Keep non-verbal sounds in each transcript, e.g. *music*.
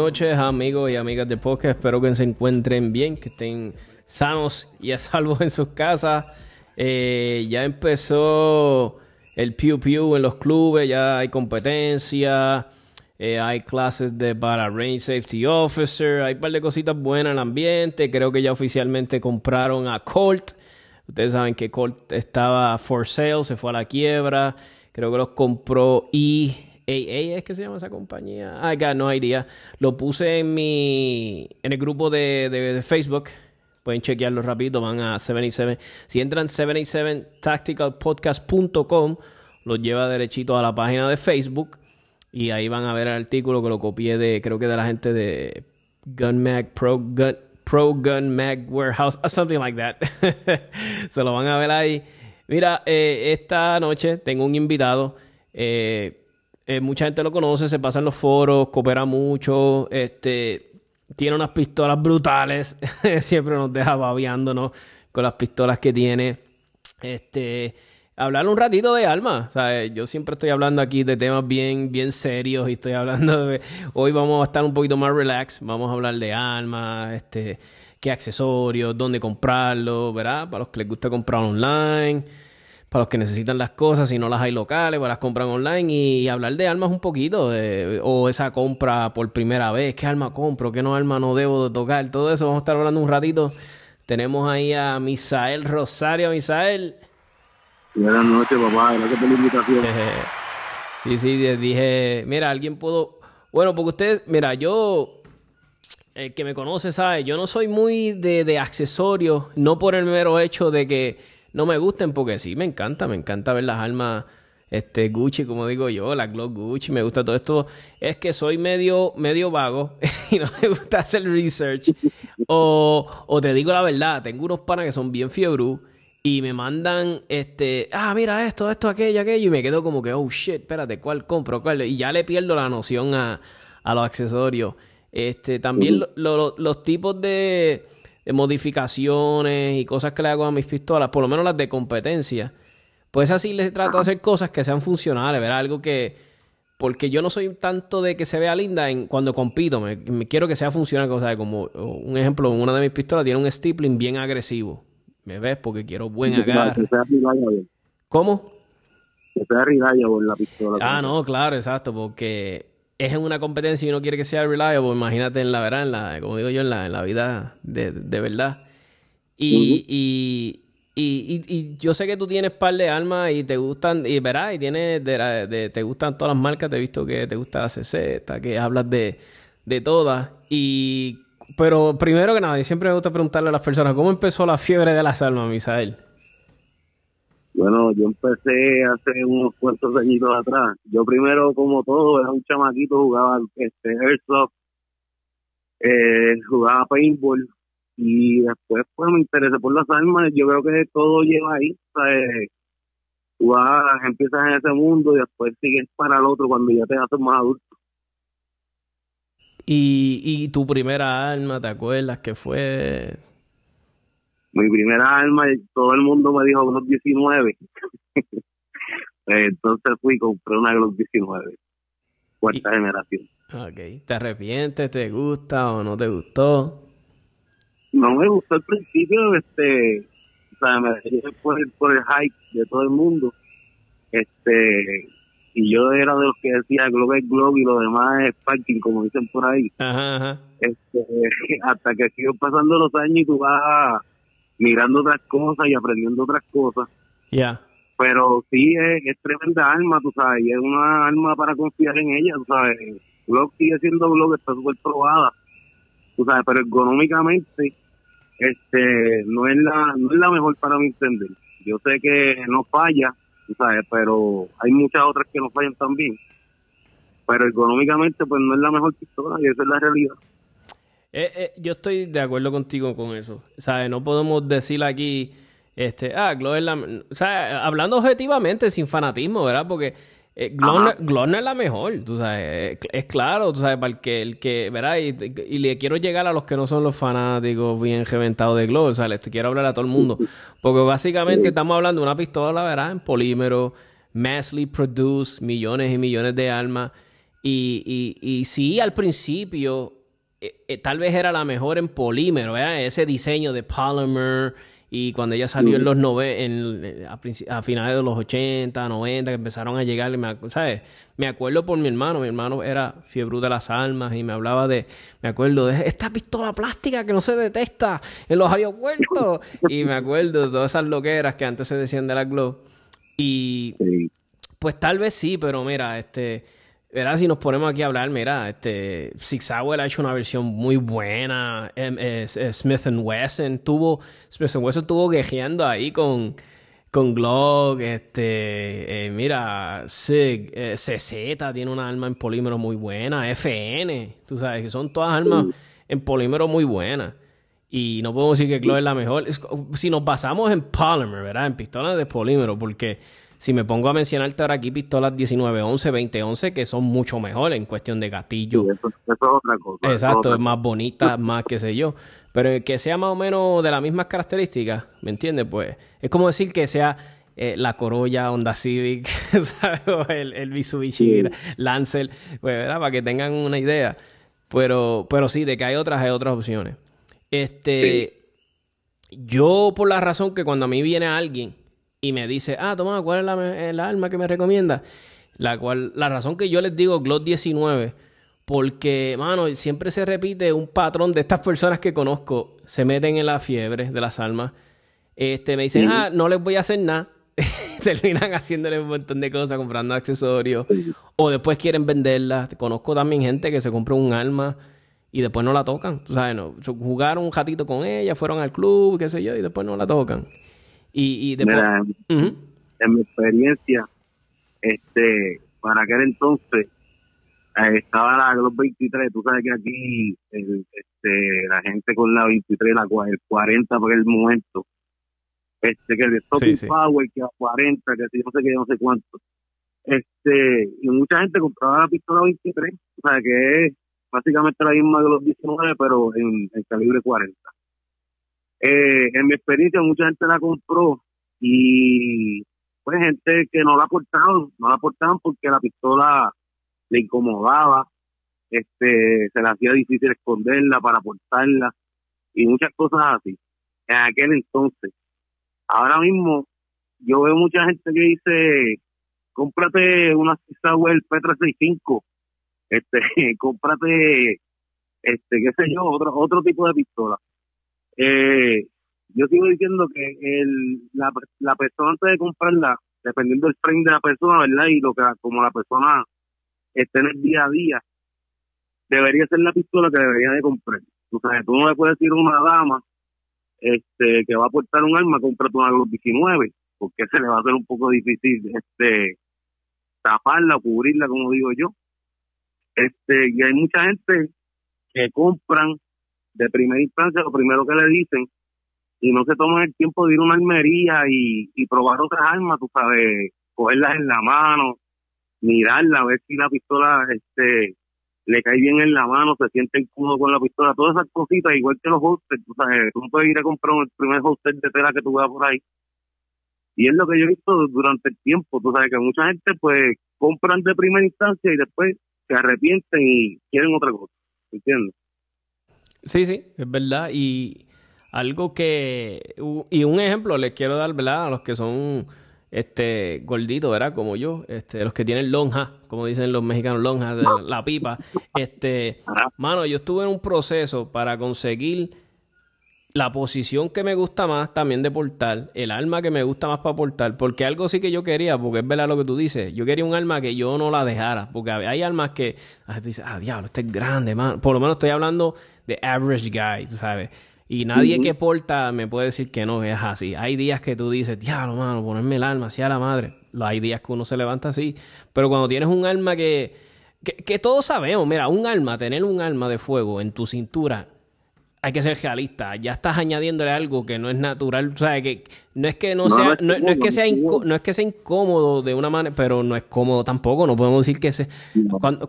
noches amigos y amigas de podcast, espero que se encuentren bien, que estén sanos y a salvo en sus casas. Eh, ya empezó el Pew Pew en los clubes, ya hay competencia, eh, hay clases de para Range Safety Officer, hay un par de cositas buenas en el ambiente, creo que ya oficialmente compraron a Colt. Ustedes saben que Colt estaba for sale, se fue a la quiebra. Creo que los compró EAA, ¿es que se llama esa compañía? I got no idea. Lo puse en mi en el grupo de, Facebook. Pueden chequearlo rápido, van a 77. Si entran 77tacticalpodcast.com, los lleva derechito a la página de Facebook y ahí van a ver el artículo que lo copié de, creo que de la gente de Gun Mag Pro Gun, Pro Gun Mag Warehouse, something like that. *laughs* Se lo van a ver ahí. Mira, eh, esta noche tengo un invitado. Eh, eh, mucha gente lo conoce, se pasa en los foros, coopera mucho. Este, tiene unas pistolas brutales. *laughs* Siempre nos deja babeándonos con las pistolas que tiene. Este, hablar un ratito de alma. yo siempre estoy hablando aquí de temas bien, bien serios y estoy hablando de. Hoy vamos a estar un poquito más relax. Vamos a hablar de alma, este, qué accesorios, dónde comprarlo, ¿verdad? Para los que les gusta comprar online para los que necesitan las cosas, si no las hay locales, pues las compran online y, hablar de armas un poquito, o esa compra por primera vez, qué arma compro, qué no arma no debo de tocar, todo eso vamos a estar hablando un ratito. Tenemos ahí a Misael Rosario, Misael. Buenas noches, papá, gracias por la invitación. *laughs* sí, sí, dije, mira, alguien pudo, bueno, porque usted, mira, yo, el que me conoce sabe, yo no soy muy de, de accesorios, no por el mero hecho de que no me gusten porque sí, me encanta, me encanta ver las armas este Gucci, como digo yo, la Glock Gucci, me gusta todo esto. Es que soy medio, medio vago *laughs* y no me gusta hacer research. O, o te digo la verdad, tengo unos panas que son bien fiebru y me mandan, este, ah, mira esto, esto, aquello, aquello, y me quedo como que, oh shit, espérate, ¿cuál compro? ¿Cuál? Y ya le pierdo la noción a, a los accesorios. Este, también los tipos de modificaciones y cosas que le hago a mis pistolas, por lo menos las de competencia, pues así les trato de hacer cosas que sean funcionales, ver algo que porque yo no soy tanto de que se vea linda en cuando compito, me, quiero que sea funcional, o sea, como un ejemplo, una de mis pistolas tiene un stippling bien agresivo. ¿Me ves? Porque quiero buen agarre. ¿Cómo? Que sea reliable la pistola. Ah, no, claro, exacto, porque es en una competencia y uno quiere que sea reliable, imagínate en la verdad, en la, como digo yo, en la, en la vida de, de verdad. Y, y, y, y, yo sé que tú tienes par de armas y te gustan, y verás, y tienes de, te gustan todas las marcas, te he visto que te gusta la CZ, que hablas de, de todas. Y, pero primero que nada, y siempre me gusta preguntarle a las personas, ¿cómo empezó la fiebre de las armas, Misael? Bueno, yo empecé hace unos cuantos añitos atrás. Yo primero, como todo, era un chamaquito, jugaba este airsoft, eh, jugaba paintball y después pues me interesé por las armas. Yo creo que todo lleva ahí. Tú empiezas en ese mundo y después sigues para el otro cuando ya te haces más adulto. ¿Y, y tu primera arma, te acuerdas que fue? Mi primera arma, todo el mundo me dijo Glock *laughs* 19. Entonces fui y compré una Glock 19, cuarta generación. Ok, ¿te arrepientes? ¿Te gusta o no te gustó? no me gustó al principio, este, o sea, me dejé por el, por el hype de todo el mundo, este, y yo era de los que decía Globe es Globe y lo demás es parking, como dicen por ahí. Ajá, ajá. Este, *laughs* hasta que siguen pasando los años y tú vas mirando otras cosas y aprendiendo otras cosas. Ya. Pero sí es, es tremenda arma, tú sabes, y es una arma para confiar en ella, tú sabes. Glock sigue siendo Glock, está súper probada, tú sabes, pero económicamente este no es la no es la mejor para mi entender. Yo sé que no falla, tú sabes, pero hay muchas otras que no fallan también. Pero económicamente pues no es la mejor pistola y esa es la realidad. Eh, eh, yo estoy de acuerdo contigo con eso. ¿Sabes? No podemos decir aquí, este, ah, Glock es la... O sea, hablando objetivamente, sin fanatismo, ¿verdad? Porque eh, Glock, no- es la mejor, tú sabes. eh, Es claro, tú sabes, para el que, el que ¿verdad? Y, y le quiero llegar a los que no son los fanáticos bien reventados de Glock, o sea, les quiero hablar a todo el mundo. *laughs* Porque básicamente estamos hablando de una pistola, ¿verdad? En polímero, massively produced, millones y millones de armas. Y, y, y sí, al principio eh, eh, tal vez era la mejor en polímero, ¿verdad? ese diseño de polymer. Y cuando ella salió en los nove en, eh, a, finales de los 80, 90, que empezaron a llegar, me, ¿sabes? Me acuerdo por mi hermano, mi hermano era fiebre de las almas y me hablaba de, me acuerdo de esta pistola plástica que no se detecta en los aeropuertos. y me acuerdo de todas esas loqueras que antes se decían de la Glow. Y pues tal vez sí, pero mira, este, verá, si nos ponemos aquí a hablar, mira, este, Sig Sauer ha hecho una versión muy buena, em, Smith Wesson tuvo, Smith Wesson estuvo quejeando ahí con, con Glock, este, eh, mira, Sig, eh, CZ tiene una arma en polímero muy buena, FN, tú sabes, que son todas armas en polímero muy buenas. Y no podemos decir que Glock es la mejor. Si nos basamos en polymer, ¿verdad? En pistolas de polímero, porque si me pongo a mencionarte ahora aquí pistolas 1911, 2011, que son mucho mejor en cuestión de gatillo. Eso, eso es otra cosa. Exacto, otra es más bonita, más qué sé yo. Pero que sea más o menos de las mismas características, ¿me entiendes? Pues es como decir que sea eh, la Corolla, Honda Civic, *laughs* ¿sabes? O el, el Mitsubishi Sí. Lancer, pues, ¿verdad? Para que tengan una idea. Pero, pero sí, de que hay otras, hay otras opciones. Este, yo por la razón que cuando a mí viene alguien y me dice, ah, toma, ¿cuál es la, me- el arma que me recomienda? La cual, la razón que yo les digo Glock 19, porque, mano, siempre se repite un patrón de estas personas que conozco, se meten en la fiebre de las armas, este, me dicen, ah, no les voy a hacer nada, *laughs* terminan haciéndole un montón de cosas, comprando accesorios, o después quieren venderlas. Conozco también gente que se compra un arma y después no la tocan. Tú sabes, no, jugaron un ratito con ella, fueron al club, qué sé yo, y después no la tocan. Y, y después... Mira, Ujú. en mi experiencia, este, para aquel entonces, eh, estaba la Glock 23, tú sabes que aquí el, este, la gente con la 23, la, el 40 por el momento, este, que el Stopping sí. Power, que a 40, que si no sé qué, no sé cuánto. Este, y mucha gente compraba la pistola 23, o sea que es básicamente la misma de los 19, pero en, en calibre 40. Eh, en mi experiencia, mucha gente la compró y pues gente que no la aportaban, no la aportaban porque la pistola le incomodaba, este, se le hacía difícil esconderla para portarla y muchas cosas así. En aquel entonces. Ahora mismo, yo veo mucha gente que dice, cómprate una Sauer P365, este, *laughs* cómprate, este, qué sé yo, otro, otro tipo de pistola. Eh, yo sigo diciendo que el, la, la persona antes de comprarla, dependiendo del frame de la persona, ¿verdad? Y lo que como la persona esté en el día a día, debería ser la pistola que debería de comprar. Tú sabes, tú no le puedes decir a una dama este que va a portar un arma, cómprate una Glock 19, porque se le va a hacer un poco difícil este taparla o cubrirla, como digo yo. Este, y hay mucha gente que compran de primera instancia lo primero que le dicen y no se toman el tiempo de ir a una armería y, y probar otras armas, tú sabes, cogerlas en la mano, mirarla, ver si la pistola este le cae bien en la mano, se siente incómodo con la pistola, todas esas cositas, igual que los holsters, tú sabes, tú puedes ir a comprar el primer holster de tela que tú veas por ahí. Y es lo que yo he visto durante el tiempo, tú sabes que mucha gente pues compran de primera instancia y después se arrepienten y quieren otra cosa, ¿entiendes? Sí, sí, es verdad. Y algo que... Y un ejemplo les quiero dar, ¿verdad? A los que son este gorditos, ¿verdad? Como yo, este, los que tienen lonja, como dicen los mexicanos, lonja de la pipa. Este, mano, yo estuve en un proceso para conseguir la posición que me gusta más también de portar, el arma que me gusta más para portar, porque algo sí que yo quería, porque es verdad lo que tú dices, yo quería un arma que yo no la dejara, porque hay armas que ah, dices, ah, diablo, este es grande, man. Por lo menos estoy hablando de average guy, tú sabes. Y nadie que porta me puede decir que no es así. Hay días que tú dices, diablo, mano, ponerme el así a la madre. Hay días que uno se levanta así. Pero cuando tienes un arma que, que, que todos sabemos, mira, un arma, tener un arma de fuego en tu cintura hay que ser realista. Ya estás añadiéndole algo que no es natural. O sea, que no es que no, sea, no, es que sea no es que sea incómodo de una manera, pero no es cómodo tampoco. No podemos decir que se.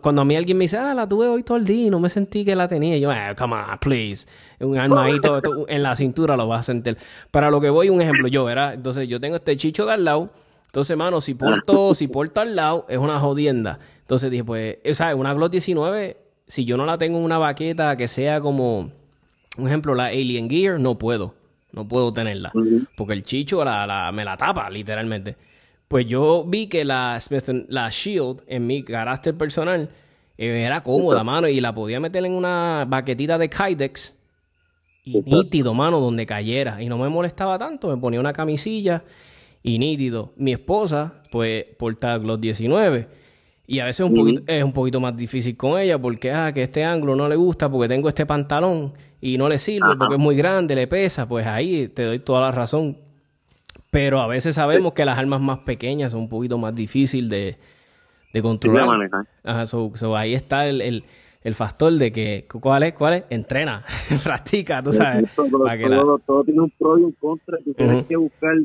Cuando, a mí alguien me dice, ah, la tuve hoy todo el día y no me sentí que la tenía, yo, ah, come on, please. Un armadito *laughs* en la cintura lo vas a sentir. Para lo que voy, un ejemplo, yo, ¿verdad? Entonces, yo tengo este chicho de al lado. Entonces, mano, si porto, si porto al lado, es una jodienda. Entonces dije, pues, o sea, una Glock 19, si yo no la tengo en una baqueta que sea como un ejemplo, la Alien Gear, no puedo. No puedo tenerla. Porque el chicho la, me la tapa, literalmente. Pues yo vi que la, la Shield, en mi carácter personal, eh, era cómoda, mano, y la podía meter en una baquetita de Kydex. Y nítido, mano, donde cayera. Y no me molestaba tanto. Me ponía una camisilla y nítido. Mi esposa, pues, porta Glock 19. Y a veces un poquito, es un poquito más difícil con ella porque, ah, que este ángulo no le gusta porque tengo este pantalón y no le sirve porque es muy grande, le pesa, pues ahí te doy toda la razón. Pero a veces sabemos que las armas más pequeñas son un poquito más difícil de, de controlar. Ajá, ahí está el, el, factor de que, ¿cuál es? ¿Cuál es? Entrena, *laughs* practica, tú sabes. todo, tiene un pro y un contra. Tú tienes que buscar,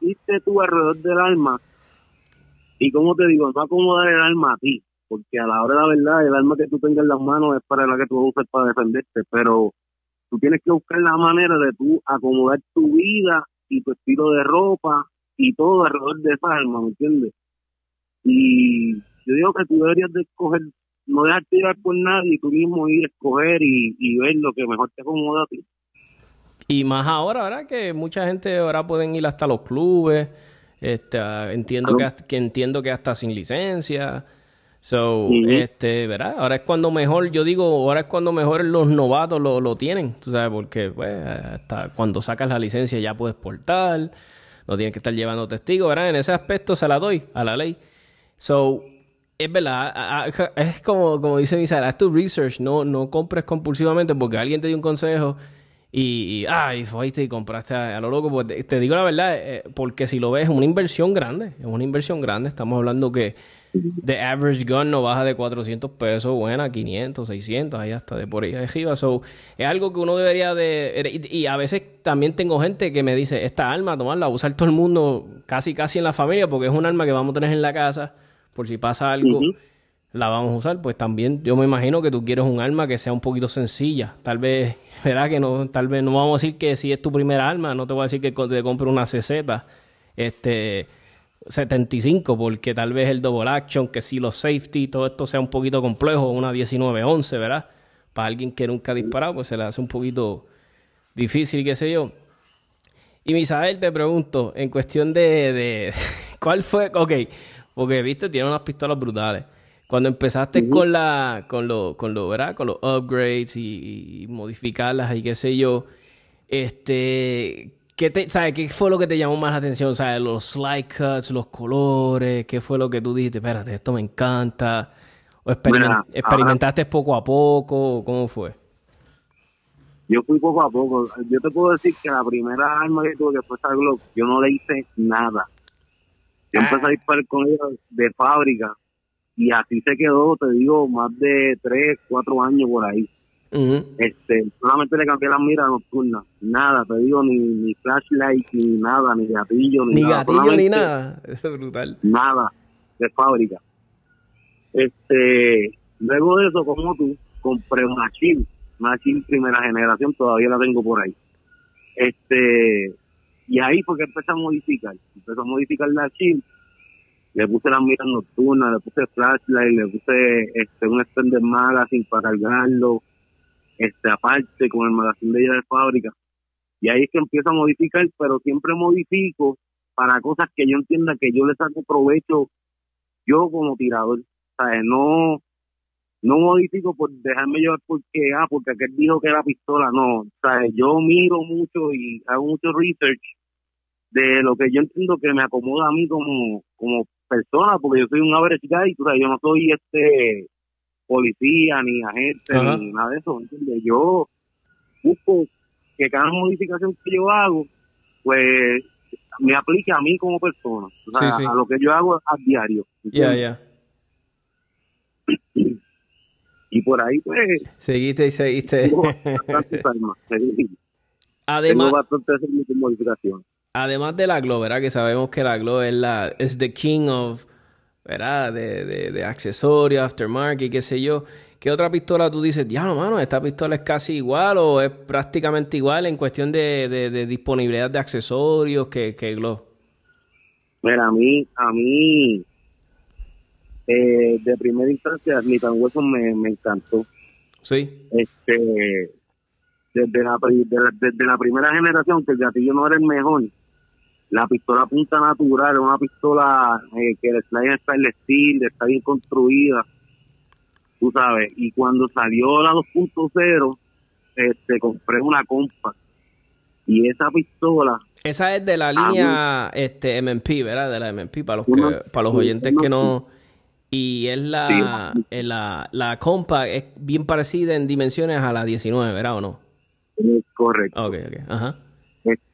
irte tú alrededor del arma y como te digo, no acomodar el arma a ti, porque a la hora de la verdad, el arma que tú tengas en las manos es para la que tú usas para defenderte, pero tú tienes que buscar la manera de tú acomodar tu vida y tu estilo de ropa y todo alrededor de esa alma, ¿me entiendes? Y yo digo que tú deberías de escoger, no dejarte llevar por nadie, tú mismo ir a escoger y, ver lo que mejor te acomoda a ti. Y más ahora, ¿verdad? Que mucha gente ahora pueden ir hasta los clubes, este, entiendo, que, que entiendo que hasta sin licencia. So, este, ¿verdad? Ahora es cuando mejor, yo digo, ahora es cuando mejor los novatos lo, lo tienen, tú sabes, porque pues, hasta cuando sacas la licencia ya puedes portar, no tienes que estar llevando testigos, ¿verdad? En ese aspecto se la doy a la ley. So, es verdad, es como, como dice Misara, haz tu research, no, no compres compulsivamente porque alguien te dio un consejo y, y ay, fuiste y compraste a, lo loco. Pues te, digo la verdad, eh, porque si lo ves, es una inversión grande, es una inversión grande, estamos hablando que The average gun no baja de 400 pesos, buena, 500, 600, ahí hasta de por ahí arriba. So, es algo que uno debería de... Y, a veces también tengo gente que me dice, esta arma, tomarla, usar todo el mundo, casi casi en la familia, porque es un arma que vamos a tener en la casa, por si pasa algo, la vamos a usar. Pues también yo me imagino que tú quieres un arma que sea un poquito sencilla. Tal vez, *laughs* verá que no, tal vez no vamos a decir que si es tu primera arma, no te voy a decir que te compre una CZ. Este 75 porque tal vez el double action, que si los safety, todo esto sea un poquito complejo, una 19-11, ¿verdad? Para alguien que nunca ha disparado, pues se le hace un poquito difícil, qué sé yo. Y Misael, te pregunto, en cuestión de, de *laughs* ¿cuál fue? Ok, porque viste, tiene unas pistolas brutales. Cuando empezaste con la, con lo, con lo, ¿verdad? Con los upgrades y, y modificarlas y qué sé yo, este, ¿Qué, te, ¿Qué fue lo que te llamó más la atención? ¿Sabes? Los slide cuts, los colores, ¿qué fue lo que tú dijiste? Espérate, esto me encanta. ¿O experimentaste poco a poco? ¿Cómo fue? Yo fui poco a poco. Yo te puedo decir que la primera arma que tuve, que fue esa Glock, yo no le hice nada. Yo ah. empecé a disparar con ella de fábrica y así se quedó, te digo, más de 3, 4 años por ahí. Este solamente le cambié las miras nocturnas nada te digo ni, ni flashlight ni nada ni gatillo ni, nada. gatillo ni nada. Eso es brutal. Nada de fábrica. Este luego de eso como tú compré una chip una primera generación todavía la tengo por ahí. Este y ahí fue que empecé a modificar empecé a modificar la chip le puse las miras nocturnas, le puse flashlight, le puse este un extender magazine para cargarlo, este aparte con el magazine de ella de fábrica Y ahí es que empiezo a modificar, pero siempre modifico para cosas que yo entienda que yo le saco provecho yo como tirador. ¿Sabes? No, no modifico por dejarme llevar porque, ah, porque aquel dijo que era pistola. No, ¿sabes? Yo miro mucho y hago mucho research de lo que yo entiendo que me acomoda a mí como, como persona, porque yo soy un average guy, o sea, yo no soy este policía ni agente ni nada de eso, ¿entiendes? Yo busco que cada modificación que yo hago, pues me aplique a mí como persona, o sea, a lo que yo hago a diario. Ya, ya. Y por ahí, pues. Seguiste y seguiste. *laughs* Además, tengo modificación. Además de la Glow, ¿verdad? Que sabemos que la Glow es la es the king of, ¿verdad? De, de, de accesorios, aftermarket, qué sé yo. ¿Qué otra pistola tú dices, diablo, mano, esta pistola es casi igual o es prácticamente igual en cuestión de, de, disponibilidad de accesorios que, que Glow? Mira, a mí, a mí, eh, de primera instancia, mi tan hueso me, me encantó. Sí. Este, desde la, desde la primera generación, que el gatillo no era el mejor, la pistola punta natural, una pistola eh, que el slide está en steel, está bien construida tú sabes. Y cuando salió la 2.0, este, compré una compa. Y esa pistola... Esa es de la línea este MMP, ¿verdad? De la MMP, para los, que, para los oyentes que no... Y es la, la, la compa, es bien parecida en dimensiones a la 19, ¿verdad o no? correcto. Ok, ok, ajá.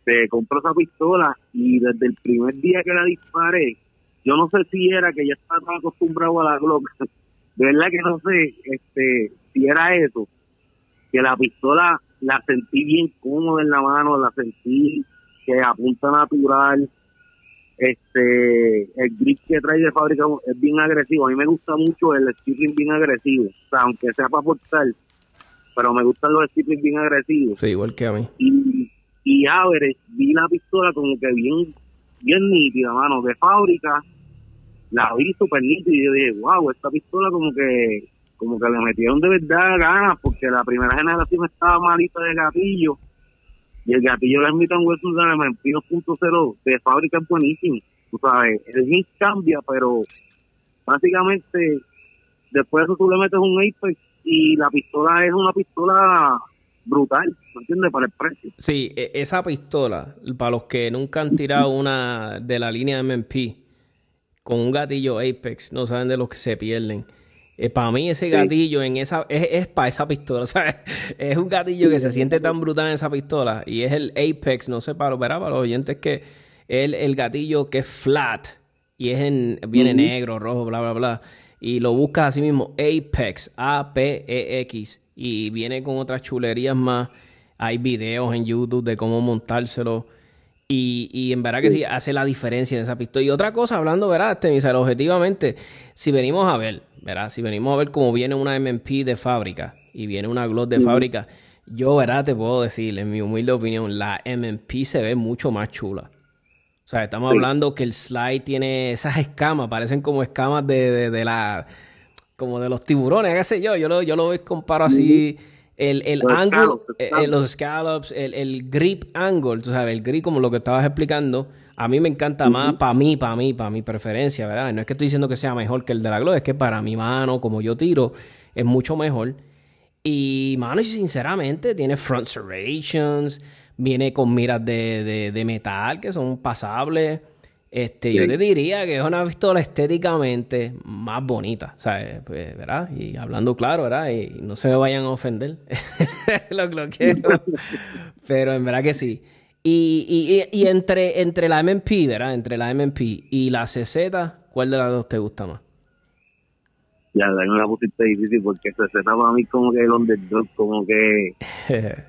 Este, compré esa pistola y desde el primer día que la disparé, yo no sé si era que ya estaba acostumbrado a la Glock, de *laughs* verdad que no sé este si era eso, que la pistola la sentí bien cómoda en la mano, la sentí que apunta natural, este el grip que trae de fábrica es bien agresivo, a mí me gusta mucho el stippling bien agresivo, o sea, aunque sea para portar, pero me gustan los stippling bien agresivos. Sí, igual que a mí. Y, y a ver, vi la pistola como que bien, bien nítida, mano, de fábrica, la vi súper nítida y yo dije, wow, esta pistola como que como que le metieron de verdad ganas porque la primera generación estaba malita de gatillo y el gatillo de Smith Wesson MP 2.0 de fábrica es buenísimo, tú sabes, el hit cambia, pero básicamente después de eso tú le metes un Apex y la pistola es una pistola brutal, ¿me entiendes? Para el precio. Sí, e, esa pistola, para los que nunca han tirado una de la línea MP, con un gatillo Apex, no saben de los que se pierden. Eh, para mí ese gatillo en esa es, para esa pistola, *laughs* ¿sabes? Es un gatillo que se siente tan brutal en esa pistola y es el Apex, no sé para, para los oyentes que el, el gatillo que es flat y es en viene negro, rojo, bla bla bla y lo buscas así mismo Apex, A P E X y viene con otras chulerías más. Hay videos en YouTube de cómo montárselo. Y, y en verdad que sí, hace la diferencia en esa pistola. Y otra cosa, hablando, ¿verdad? Este, objetivamente, si venimos a ver, ¿verdad? Si venimos a ver cómo viene una MMP de fábrica y viene una Glock de fábrica, yo, ¿verdad? Te puedo decir, en mi humilde opinión, la MMP se ve mucho más chula. O sea, estamos hablando que el slide tiene esas escamas, parecen como escamas de, de, la... como de los tiburones, qué sé yo. Yo lo, yo lo comparo así el, el los ángulo, eh, los scallops, el, el, grip angle, tú sabes, el grip como lo que estabas explicando, a mí me encanta más para mí, para mí, para mi preferencia, ¿verdad? No es que estoy diciendo que sea mejor que el de la Glow, es que para mi mano, como yo tiro, es mucho mejor. Y, mano, sinceramente, tiene front serrations, viene con miras de, de, de metal que son pasables. Este, Yo te diría que es una pistola estéticamente más bonita, ¿sabes? Pues, ¿verdad? Y hablando claro, ¿verdad? Y no se vayan a ofender, *laughs* lo, lo quiero. Pero en verdad que sí. Y, y, y, entre, entre la MMP, ¿verdad? Entre la MMP y la CZ, ¿cuál de las dos te gusta más? Ya, la me la pusiste difícil porque CZ para mí como que el underdog, como que... *laughs*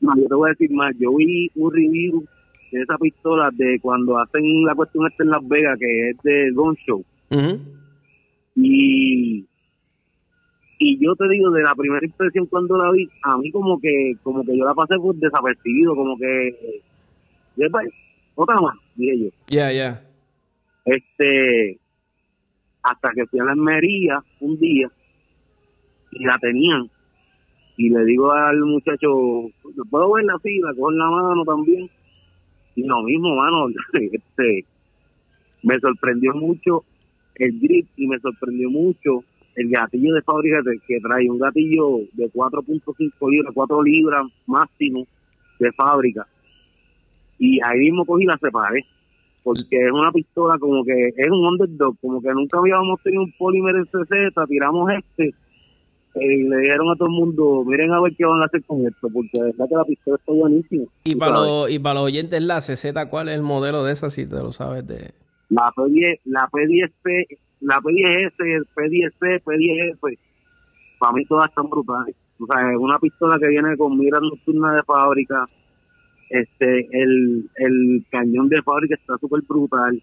no, yo te voy a decir más, yo vi un review esa pistola de cuando hacen la cuestión esta en Las Vegas, que es de Gun Show. Y y yo te digo de la primera impresión cuando la vi a mí como que como que yo la pasé por desapercibido como que otra más dije yo ya ya este hasta que fui a la Almería un día y la tenían y le digo al muchacho, ¿puedo ver la fila? Con la mano también. Y lo mismo, mano, *laughs* este, me sorprendió mucho el grip y me sorprendió mucho el gatillo de fábrica que trae un gatillo de 4.5 libras, 4 libras máximo de fábrica. Y ahí mismo cogí la separé. Porque es una pistola como que es un underdog, como que nunca habíamos tenido un polímero en CZ, tiramos este y le dijeron a todo el mundo, miren a ver qué van a hacer con esto, porque de verdad que la pistola está buenísima. Y para, los, y para los oyentes, la CZ, ¿cuál es el modelo de esa, si te lo sabes? de La P10, la P10P, la P10S, P10C, P10F, para mí todas están brutales. O sea, es una pistola que viene con mira nocturna de fábrica, este el, el cañón de fábrica está súper brutal,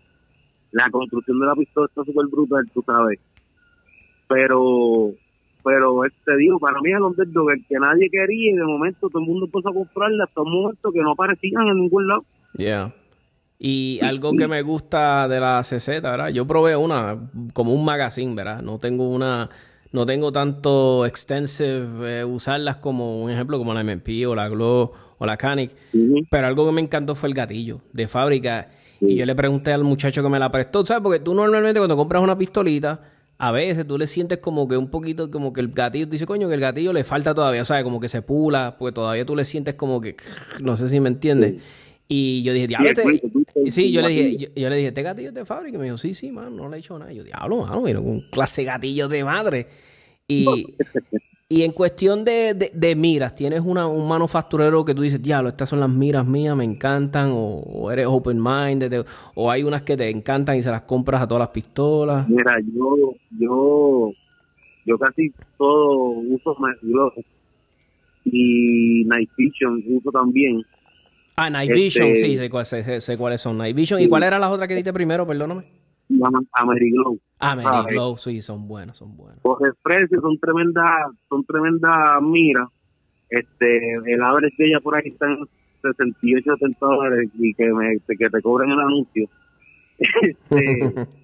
la construcción de la pistola está súper brutal, tú sabes. Pero pero te digo, para mí es el que nadie quería y de momento todo el mundo empezó a comprarla hasta un momento que no aparecían en ningún lado. Yeah. Y algo que me gusta de la CZ, ¿verdad? Yo probé una como un magazine, ¿verdad? No tengo una, no tengo tanto extensive eh, usarlas como un ejemplo como la MP o la Glow o la Canic. Pero algo que me encantó fue el gatillo de fábrica. Y yo le pregunté al muchacho que me la prestó, ¿sabes? Porque tú normalmente cuando compras una pistolita, a veces tú le sientes como que un poquito, como que el gatillo, dice, coño, que el gatillo le falta todavía, ¿sabes? Como que se pula, porque todavía tú le sientes como que, no sé si me entiendes. Y yo dije, diablo, este... sí, yo le dije, yo, le dije, ¿este gatillo es de fábrica? Y me dijo, sí, sí, man, no le he hecho nada. Y yo, diablo, mano, mira, un clase gatillo de madre. Y, *laughs* Y en cuestión de, de, miras, ¿tienes una, un manufacturero que tú dices, diablo, estas son las miras mías, me encantan? ¿O, eres open-minded? ¿O hay unas que te encantan y se las compras a todas las pistolas? Mira, yo yo yo casi todo uso Glow y Night Vision uso también. Ah, Night Vision, este sí, sé, sé, cuáles son. Night Vision. ¿Y cuál era la otra que diste primero? Perdóname. Ameriglow. Ameriglow, sí, son buenos, son buenos. Por el precio son tremendas, son tremendas miras. Este, el average de ella por ahí está en 68, 70 dólares y que, me, que te cobren el anuncio. *laughs* este, *laughs*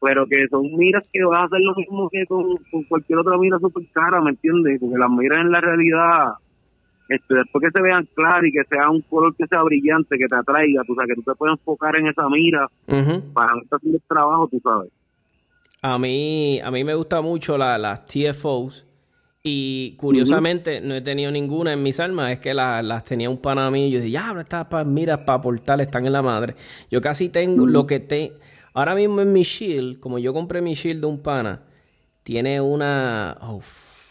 pero que son miras que vas a hacer lo mismo que con, con cualquier otra mira súper cara, ¿me entiendes? Porque las miras en la realidad este, después que se vean claras y que sea un color que sea brillante, que te atraiga, tú sabes, que tú te puedes enfocar en esa mira para estar haciendo el trabajo, tú sabes. A mí, a mí me gusta mucho la, las TFOs y curiosamente no he tenido ninguna en mis armas, es que las tenía un pana mí y yo dije, ya, estas miras para portal están en la madre. Yo casi tengo lo que te... Ahora mismo en mi shield, como yo compré mi shield de un pana, tiene una... Oh,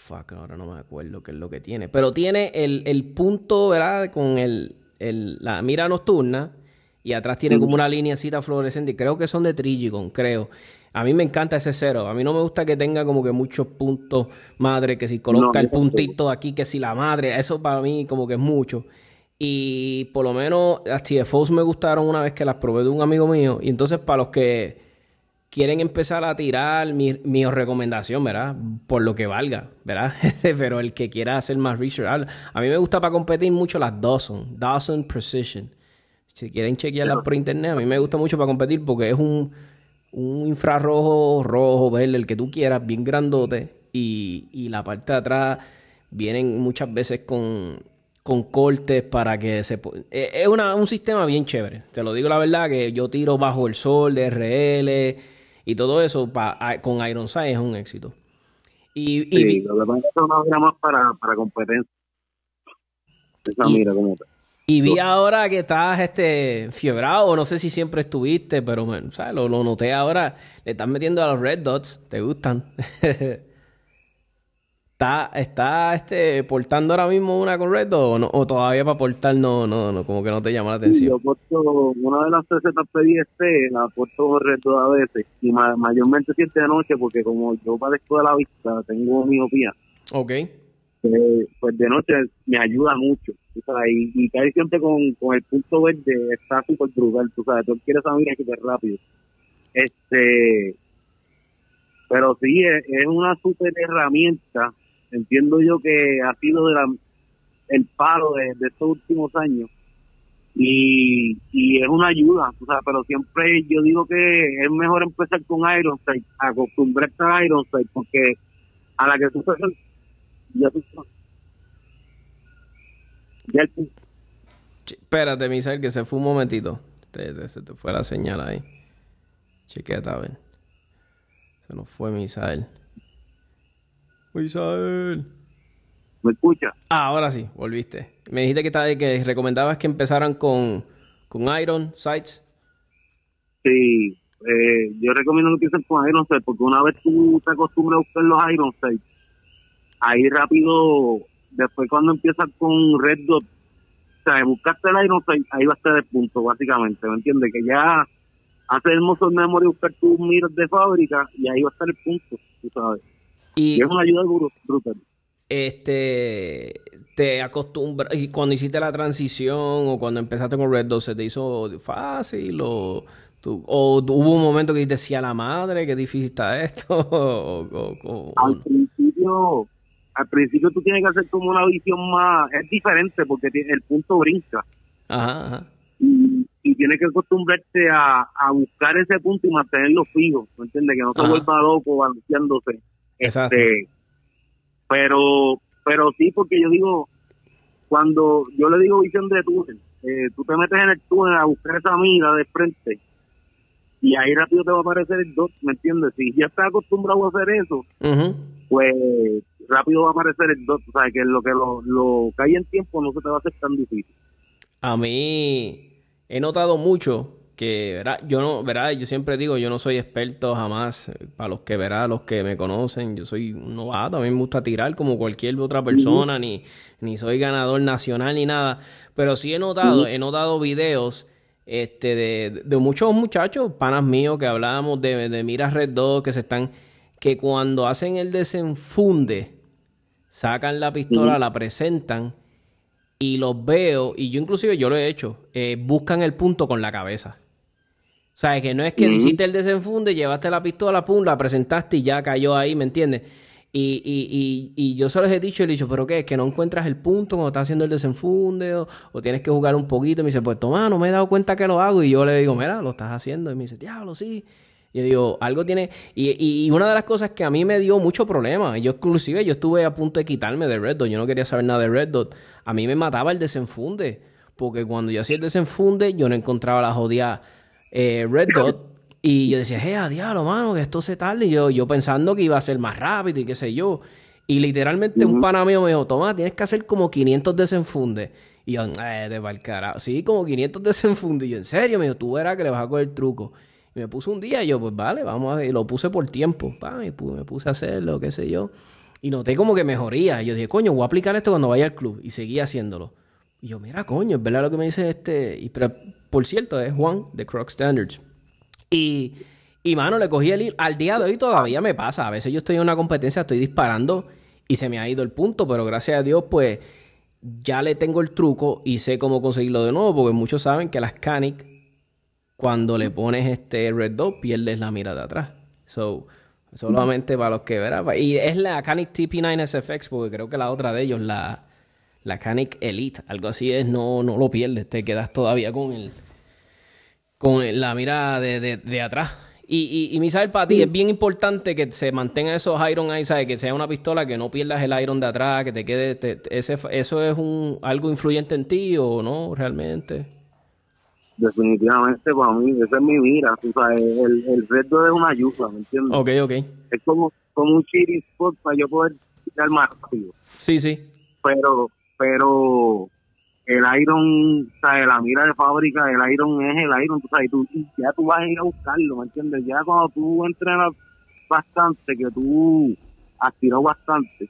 fuck, ahora no me acuerdo qué es lo que tiene. Pero tiene el, el punto, ¿verdad? Con el, el, la mira nocturna. Y atrás tiene como una linecita fluorescente. Creo que son de Trigigon, creo. A mí me encanta ese cero. A mí no me gusta que tenga como que muchos puntos madre, que si coloca el puntito aquí, que si la madre. Eso para mí como que es mucho. Y por lo menos las TFOs me gustaron una vez que las probé de un amigo mío. Y entonces para los que quieren empezar a tirar mi, mi, recomendación, ¿verdad? Por lo que valga, ¿verdad? *laughs* Pero el que quiera hacer más research. A mí me gusta para competir mucho las Dawson, Dawson Precision. Si quieren chequearlas por internet, a mí me gusta mucho para competir porque es un, un infrarrojo, rojo, verde, el que tú quieras, bien grandote. Y, y la parte de atrás vienen muchas veces con, con cortes para que se... Es un sistema bien chévere. Te lo digo la verdad que yo tiro bajo el sol, de RL y todo eso con Iron Sight es un éxito. Y, sí, y lo que pasa es una más para, para competencia. Esa y, mira cómo Y vi ahora que estás este fiebrado, no sé si siempre estuviste, pero ¿sabes? Lo, lo noté ahora. Le estás metiendo a los Red Dots, ¿te gustan? *laughs* ¿Está, está este, portando ahora mismo una con Red o, no, o todavía para portar no, no, no, como que no te llama la atención? yo puesto una de las recetas P10T, la puesto Red a veces, y mayormente siete de noche, porque como yo padezco de la vista, tengo miopía. Ok. Eh, pues de noche me ayuda mucho. y, y caer siempre con, con el punto verde está súper brutal, tú sabes, tú quieres salir súper rápido. Este, pero sí, es, es una súper herramienta entiendo yo que ha sido el paro de, estos últimos años y, y es una ayuda, o sea, pero siempre yo digo que es mejor empezar con Ironside, acostumbrarte a Ironside, porque a la que tú ya tú Ya Ch- Espérate, Misael, que se fue un momentito. Te- se te fue la señal ahí. Chequeta, a ver. Se nos fue Misael. Misael. ¿Me escucha? Ah, ahora sí, volviste. Me dijiste que, que recomendabas que empezaran con, con Iron Sights. Sí, eh, yo recomiendo que empiecen con Iron Sight, porque una vez tú te acostumbras a buscar los Iron Sight, ahí rápido, después cuando empiezas con Red Dot, o sea, buscaste el Iron Sight, ahí va a estar el punto, básicamente, ¿me entiendes? Que ya haces el muscle memory, buscar tus miras de fábrica, y ahí va a estar el punto, tú sabes. Y es una ayuda bru- brutal. este te acostumbras y cuando hiciste la transición o cuando empezaste con Red Dot se te hizo fácil o tú- o hubo un momento que dijiste sí a la madre qué difícil está esto *laughs* o, o- o- al principio al principio tú tienes que hacer como una visión más es diferente porque el punto brinca ajá, ajá. y, y tienes que acostumbrarte a, a buscar ese punto y mantenerlo fijo ¿me entiendes? que no te Ajá. vuelva loco balanceándose Exacto. este pero pero sí porque yo digo cuando yo le digo visión de túnel eh, tú te metes en el túnel a buscar esa mira de frente y ahí rápido te va a aparecer el dot ¿me entiendes? si ya estás acostumbrado a hacer eso pues rápido va a aparecer el dot, o sea, que lo que lo, lo que hay en tiempo no se te va a hacer tan difícil. A mí he notado mucho que, ¿verdad? Yo no, ¿verdad? Yo siempre digo, yo no soy experto jamás. eh, Para los que, ¿verdad? Los que me conocen, yo soy un novato. A mí me gusta tirar como cualquier otra persona, ni, ni soy ganador nacional ni nada. Pero sí he notado, he notado videos este, de, de muchos muchachos, panas míos, que hablábamos de, de Mira Red 2, que se están, que cuando hacen el desenfunde, sacan la pistola, la presentan y los veo, y yo inclusive yo lo he hecho, eh, buscan el punto con la cabeza. O sea, que no es que hiciste el desenfunde, llevaste la pistola, pum, la presentaste y ya cayó ahí, ¿me entiendes? Y, y, y, y yo se los he dicho, he dicho, ¿pero qué? ¿Es que no encuentras el punto cuando estás haciendo el desenfunde? O, o tienes que jugar un poquito. Y me dice, pues toma, no me he dado cuenta que lo hago. Y yo le digo, mira, lo estás haciendo. Y me dice, diablo, sí. Y yo digo, algo tiene... Y, y una de las cosas que a mí me dio mucho problema, yo inclusive yo estuve a punto de quitarme de Red Dot, yo no quería saber nada de Red Dot. A mí me mataba el desenfunde, porque cuando yo hacía el desenfunde, yo no encontraba la jodida eh, Red Dot. Y yo decía, eh, a diablo, mano, que esto se tarde. Y yo, yo pensando que iba a ser más rápido y qué sé yo. Y literalmente un pana mío me dijo, toma, tienes que hacer como 500 desenfundes. Y yo, eh, de pa'l carajo. Sí, como 500 *laughs* desenfundes. Y yo, en serio, me dijo, tú verás que le vas a coger truco. Y me puse un día y yo, pues vale, vamos a ver. Y lo puse por tiempo. Pa, me puse a hacerlo, qué sé yo. Y noté como que mejoría. Y yo dije, coño, voy a aplicar esto cuando vaya al club. Y seguí haciéndolo. Y yo, mira, coño, es verdad lo que me dice este. Y, pero, por cierto, es Juan de Croc Standards. Y, y mano, le cogí el hilo. Al día de hoy todavía me pasa. A veces yo estoy en una competencia, estoy disparando y se me ha ido el punto, pero gracias a Dios, pues ya le tengo el truco y sé cómo conseguirlo de nuevo, porque muchos saben que las Canic, cuando le pones este Red Dot, pierdes la mira de atrás. So, solamente para los que verán. Y es la Canic TP9 SFX, porque creo que la otra de ellos, la, la Canic Elite, algo así es, no, no lo pierdes, te quedas todavía con el con la mira de, de, de atrás. Y, y, y Misael, para ti es bien importante que se mantengan esos iron ahí, ¿sabes? Que sea una pistola, que no pierdas el iron de atrás, que te quede... te- ese, ¿Eso es un, algo influyente en ti o no realmente? Definitivamente para mí, esa es mi mira, tú sabes, el, el Red Dot es una ayuda, ¿me entiendes? Ok, ok. Es como, como un cheating spot para yo poder tirar más rápido. Sí, sí. Pero, pero el Iron, sabes, la mira de fábrica, el Iron es el Iron, tú sabes, tú, ya tú vas a ir a buscarlo, ¿me entiendes? Ya cuando tú entrenas bastante, que tú has tirado bastante,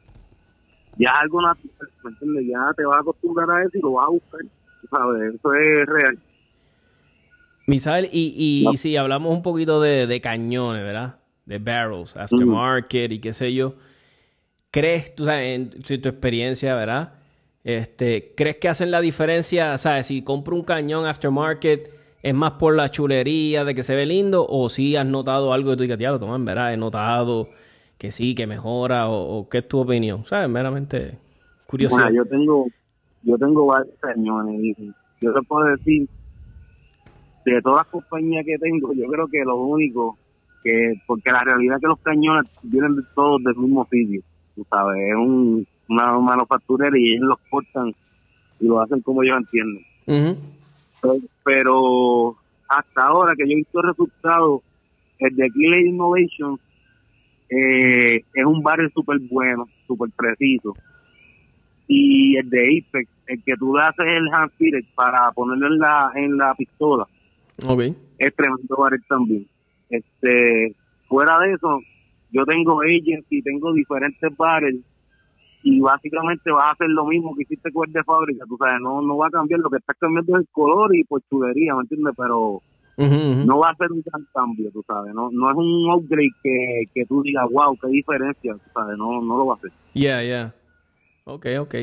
ya es algo natural, ¿me entiendes? Ya te vas a acostumbrar a eso y lo vas a buscar, sabes, eso es real. Misael, y, y No. si hablamos un poquito de, de cañones, ¿verdad? De barrels, aftermarket y qué sé yo. ¿Crees, tú sabes, en tu, tu experiencia, ¿verdad? Este, ¿Crees que hacen la diferencia? ¿Sabes? Si compro un cañón aftermarket, ¿es más por la chulería de que se ve lindo? ¿O si has notado algo que tú digas, diablo, toma, en verdad, he notado que sí, que mejora? ¿O, o qué es tu opinión? ¿Sabes? Meramente curiosidad. Bueno, yo tengo, yo tengo varios cañones y yo te puedo decir, de todas las compañías que tengo, yo creo que lo único que, porque la realidad es que los cañones vienen de todos del mismo sitio, sabes, es un, una manufacturera y ellos los cortan y lo hacen como ellos entienden. pero, hasta ahora que yo he visto resultados, el de Killer Innovation eh, es un barrio súper bueno, súper preciso. Y el de Apex, el que tú le haces el hand para ponerlo en la, en la pistola, okay. es tremendo barrio también. Este, fuera de eso, yo tengo agents y tengo diferentes bares y básicamente vas a hacer lo mismo que hiciste con el de fábrica, tú sabes, no, no va a cambiar, lo que estás cambiando es el color y pues chulería, ¿me entiendes? Pero no va a ser un gran cambio, tú sabes, no, no es un upgrade que, que tú digas, wow, qué diferencia, tú sabes, no, no lo va a hacer. Yeah, yeah. Ok, ok.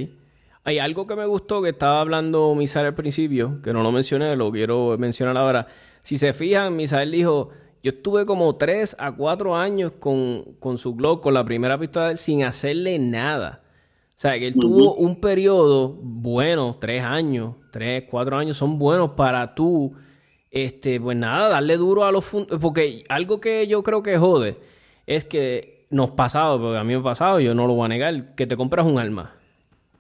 Hay algo que me gustó que estaba hablando Misael al principio, que no lo mencioné, lo quiero mencionar ahora. Si se fijan, Misael dijo, yo estuve como 3 a 4 años con, con su Glock, con la primera pistola, sin hacerle nada. O sea, que él tuvo un periodo bueno, 3 años, 3, 4 años, son buenos para tú, este, pues nada, darle duro a los Porque algo que yo creo que jode es que nos pasado, porque a mí me ha pasado, yo no lo voy a negar, que te compras un arma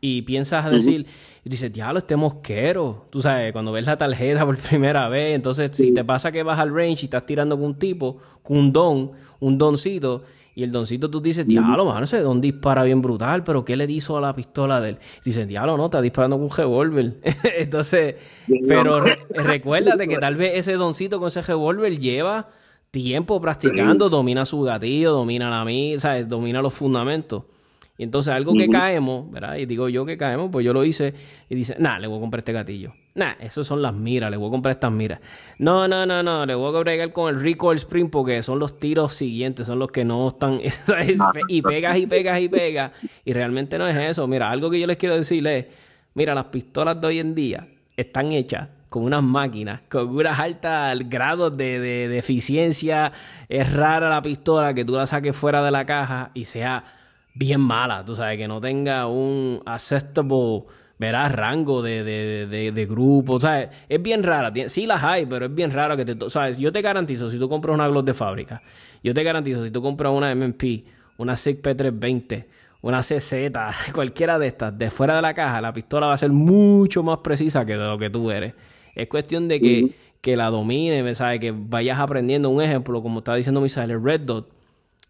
y piensas a decir, y dices, diablo, este mosquero. Tú sabes, cuando ves la tarjeta *laughs* por primera vez, entonces si te pasa que vas al range y estás tirando con un tipo, con un don, un doncito, y el doncito tú dices, diablo, mano, ese don dispara bien brutal, pero ¿qué le hizo a la pistola de él? Y dices, diablo, no, está disparando con un revólver. *laughs* entonces, pero recuérdate que tal vez ese doncito con ese revólver lleva tiempo practicando, domina su gatillo, domina la misa, domina los fundamentos. Y entonces algo que caemos, ¿verdad? Y digo yo que caemos, pues yo lo hice y dice, nah, le voy a comprar este gatillo. Nah, eso son las miras, le voy a comprar estas miras. No, no, no, no, le voy a comprar con el recoil spring porque son los tiros siguientes, son los que no están... *laughs* y pegas y pegas y pegas. Y realmente no es eso. Mira, algo que yo les quiero decirle es, mira, las pistolas de hoy en día están hechas con unas máquinas, con unas altas grados de, de, de eficiencia. Es rara la pistola que tú la saques fuera de la caja y sea bien mala, tú sabes, que no tenga un acceptable, verás, rango de, de, de, grupo, ¿sabes? Es bien rara, sí las hay, pero es bien raro que te, sabes, yo te garantizo, si tú compras una Glock de fábrica, yo te garantizo, si tú compras una MMP, una SIG P320, una CZ, *laughs* cualquiera de estas, de fuera de la caja, la pistola va a ser mucho más precisa que de lo que tú eres. Es cuestión de que, que la domine, ¿sabes? Que vayas aprendiendo. Un ejemplo, como estaba diciendo Misael, el Red Dot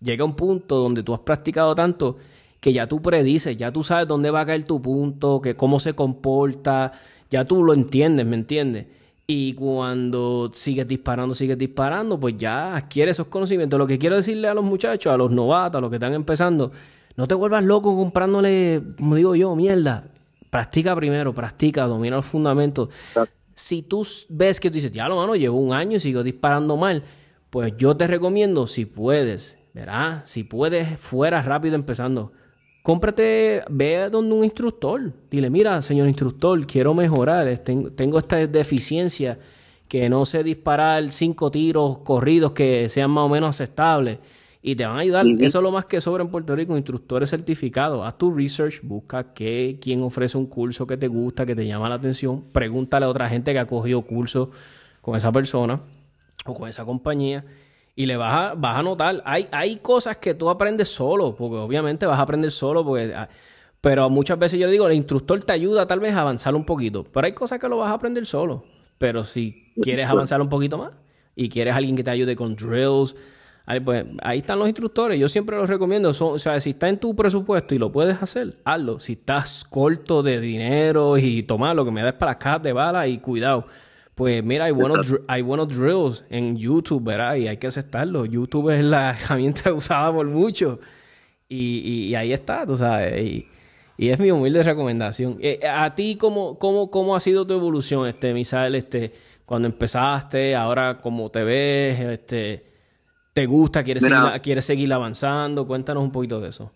llega un punto donde tú has practicado tanto que ya tú predices, ya tú sabes dónde va a caer tu punto, que cómo se comporta, ya tú lo entiendes, ¿me entiendes? Y cuando sigues disparando, sigues disparando, pues ya adquieres esos conocimientos. Lo que quiero decirle a los muchachos, a los novatos, a los que están empezando, no te vuelvas loco comprándole, como digo yo, mierda. Practica primero, practica, domina los fundamentos. Si tú ves que tú dices, ya lo mano, llevo un año y sigo disparando mal, pues yo te recomiendo, si puedes, Verá, si puedes, fuera rápido empezando. Cómprate, ve a donde un instructor. Dile, mira, señor instructor, quiero mejorar. Tengo esta deficiencia que no sé disparar cinco tiros corridos que sean más o menos aceptables. Y te van a ayudar. Eso es lo más que sobra en Puerto Rico, instructores certificados. Haz tu research, busca qué, quién ofrece un curso que te gusta, que te llama la atención. Pregúntale a otra gente que ha cogido curso con esa persona o con esa compañía y le vas a, vas a notar. Hay, hay cosas que tú aprendes solo, porque obviamente vas a aprender solo, porque, ah, pero muchas veces yo digo, el instructor te ayuda tal vez a avanzar un poquito, pero hay cosas que lo vas a aprender solo. Pero si quieres avanzar un poquito más y quieres alguien que te ayude con drills, ahí, pues, ahí están los instructores. Yo siempre los recomiendo. o sea, si está en tu presupuesto y lo puedes hacer, hazlo. Si estás corto de dinero y tomar lo que me das para las cajas de bala y cuidado pues mira, hay buenos, hay buenos drills en YouTube, ¿verdad? Y hay que aceptarlo. YouTube es la *laughs* herramienta *laughs* usada por muchos. Y, y, ahí está, tú sabes. Y, y, es mi humilde recomendación. Eh, a ti, ¿cómo, cómo, ¿cómo ha sido tu evolución, este, Misael? Este, cuando empezaste, ahora cómo te ves, este, ¿te gusta? ¿Quieres, seguir, ¿Quieres seguir avanzando? Cuéntanos un poquito de eso.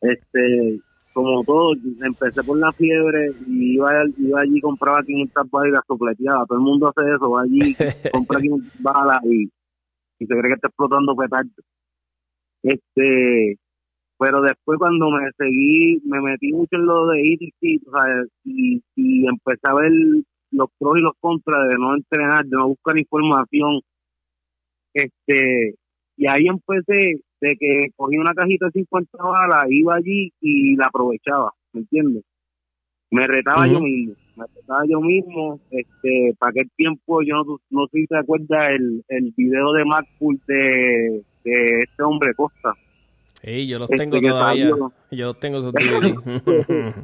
Este, como todo, empecé por la fiebre y iba, iba allí, compraba 500 balas y las sopleteaba. Todo el mundo hace eso, va allí, *laughs* compra 500 balas y, y se cree que está explotando petardo. Este, pero después cuando me seguí, me metí mucho en lo de ETC, y, y empecé a ver los pros y los contras de no entrenar, de no buscar información. Este, y ahí empecé de que cogía una cajita de 50 balas, iba allí y la aprovechaba, ¿me entiendes? Me retaba yo mismo, me retaba yo mismo, este, para aquel tiempo, yo no, no sé si te acuerdas el, el video de MacPool de, de este hombre Costa. Sí, yo los este tengo todavía, yo los tengo esos *laughs*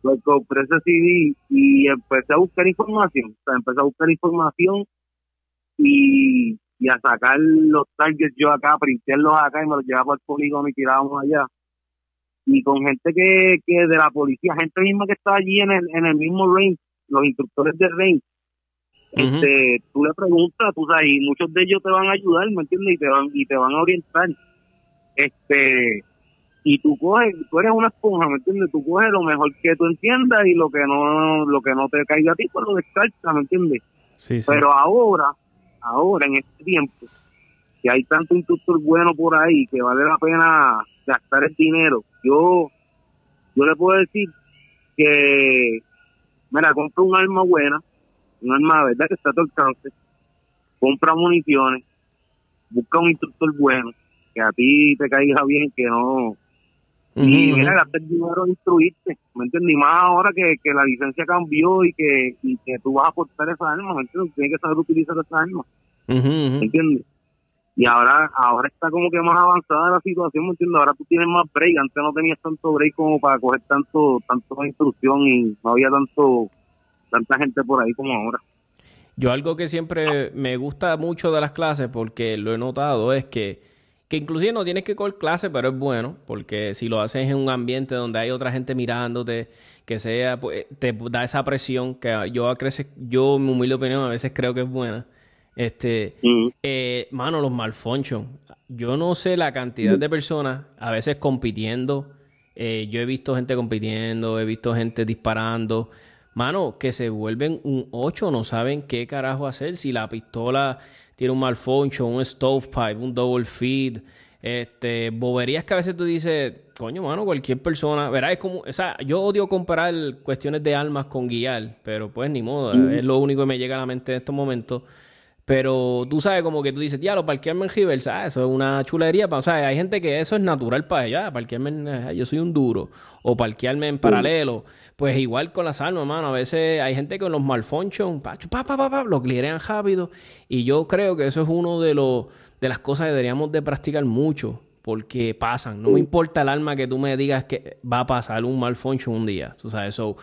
pues *laughs* compré ese CD y empecé a buscar información, o sea, empecé a buscar información y, y a sacar los targets yo acá, printarlos acá y me los llevaba al polígono y tirábamos allá. Y con gente que, que de la policía, gente misma que estaba allí en el, en el mismo range, los instructores de range, este, tú le preguntas, tú sabes, y muchos de ellos te van a ayudar, ¿me entiendes? Y te van, y te van a orientar. Este, y tú coges, tú eres una esponja, ¿me entiendes? Tú coges lo mejor que tú entiendas y lo que no, lo que no te caiga a ti, pues lo descartas, ¿me entiendes? Sí, sí. Pero ahora, ahora en este tiempo, que hay tanto instructor bueno por ahí que vale la pena gastar el dinero, yo, yo le puedo decir que, mira, compra un arma buena, un arma de verdad que está a tu alcance, compra municiones, busca un instructor bueno, que a ti te caiga bien, que no... y mira, gastar dinero en instruirte, ¿me entiendes? Y más ahora que, que la licencia cambió y que, y que tú vas a aportar esa arma, ¿me entiendes? Tienes que saber utilizar esa arma. ¿Me entiendes? Y ahora ahora está como que más avanzada la situación, ¿me entiendes? Ahora tú tienes más break, antes no tenías tanto break como para coger tanto tanto instrucción y no había tanto tanta gente por ahí como ahora. Yo algo que siempre me gusta mucho de las clases, porque lo he notado, es que, que inclusive no tienes que coger clase, pero es bueno, porque si lo haces en un ambiente donde hay otra gente mirándote, que sea, pues, te da esa presión que yo, crece, yo, mi humilde opinión, a veces creo que es buena este, eh, mano, los malfunctions. Yo no sé la cantidad de personas a veces compitiendo. Eh, yo he visto gente compitiendo, he visto gente disparando. Mano, que se vuelven un 8, no saben qué carajo hacer. Si la pistola tiene un malfunction, un stovepipe, un double feed, este, boberías que a veces tú dices, coño, mano, cualquier persona, verá, es como, o sea, yo odio comparar cuestiones de armas con guiar, pero pues ni modo, es lo único que me llega a la mente en estos momentos. Pero tú sabes, como que tú dices, ya, lo parquearme en Rivers, ah, eso es una chulería. O sea, hay gente que eso es natural para ella, parquearme en, ah, yo soy un duro, o parquearme en paralelo. Pues igual con las armas, mano. A veces hay gente con los malfunctions, pa, pa, pa, pa, lo clearean rápido. Y yo creo que eso es uno de, los, de las cosas que deberíamos de practicar mucho, porque pasan. No me importa el arma que tú me digas que va a pasar un malfunction un día. Tú sabes, eso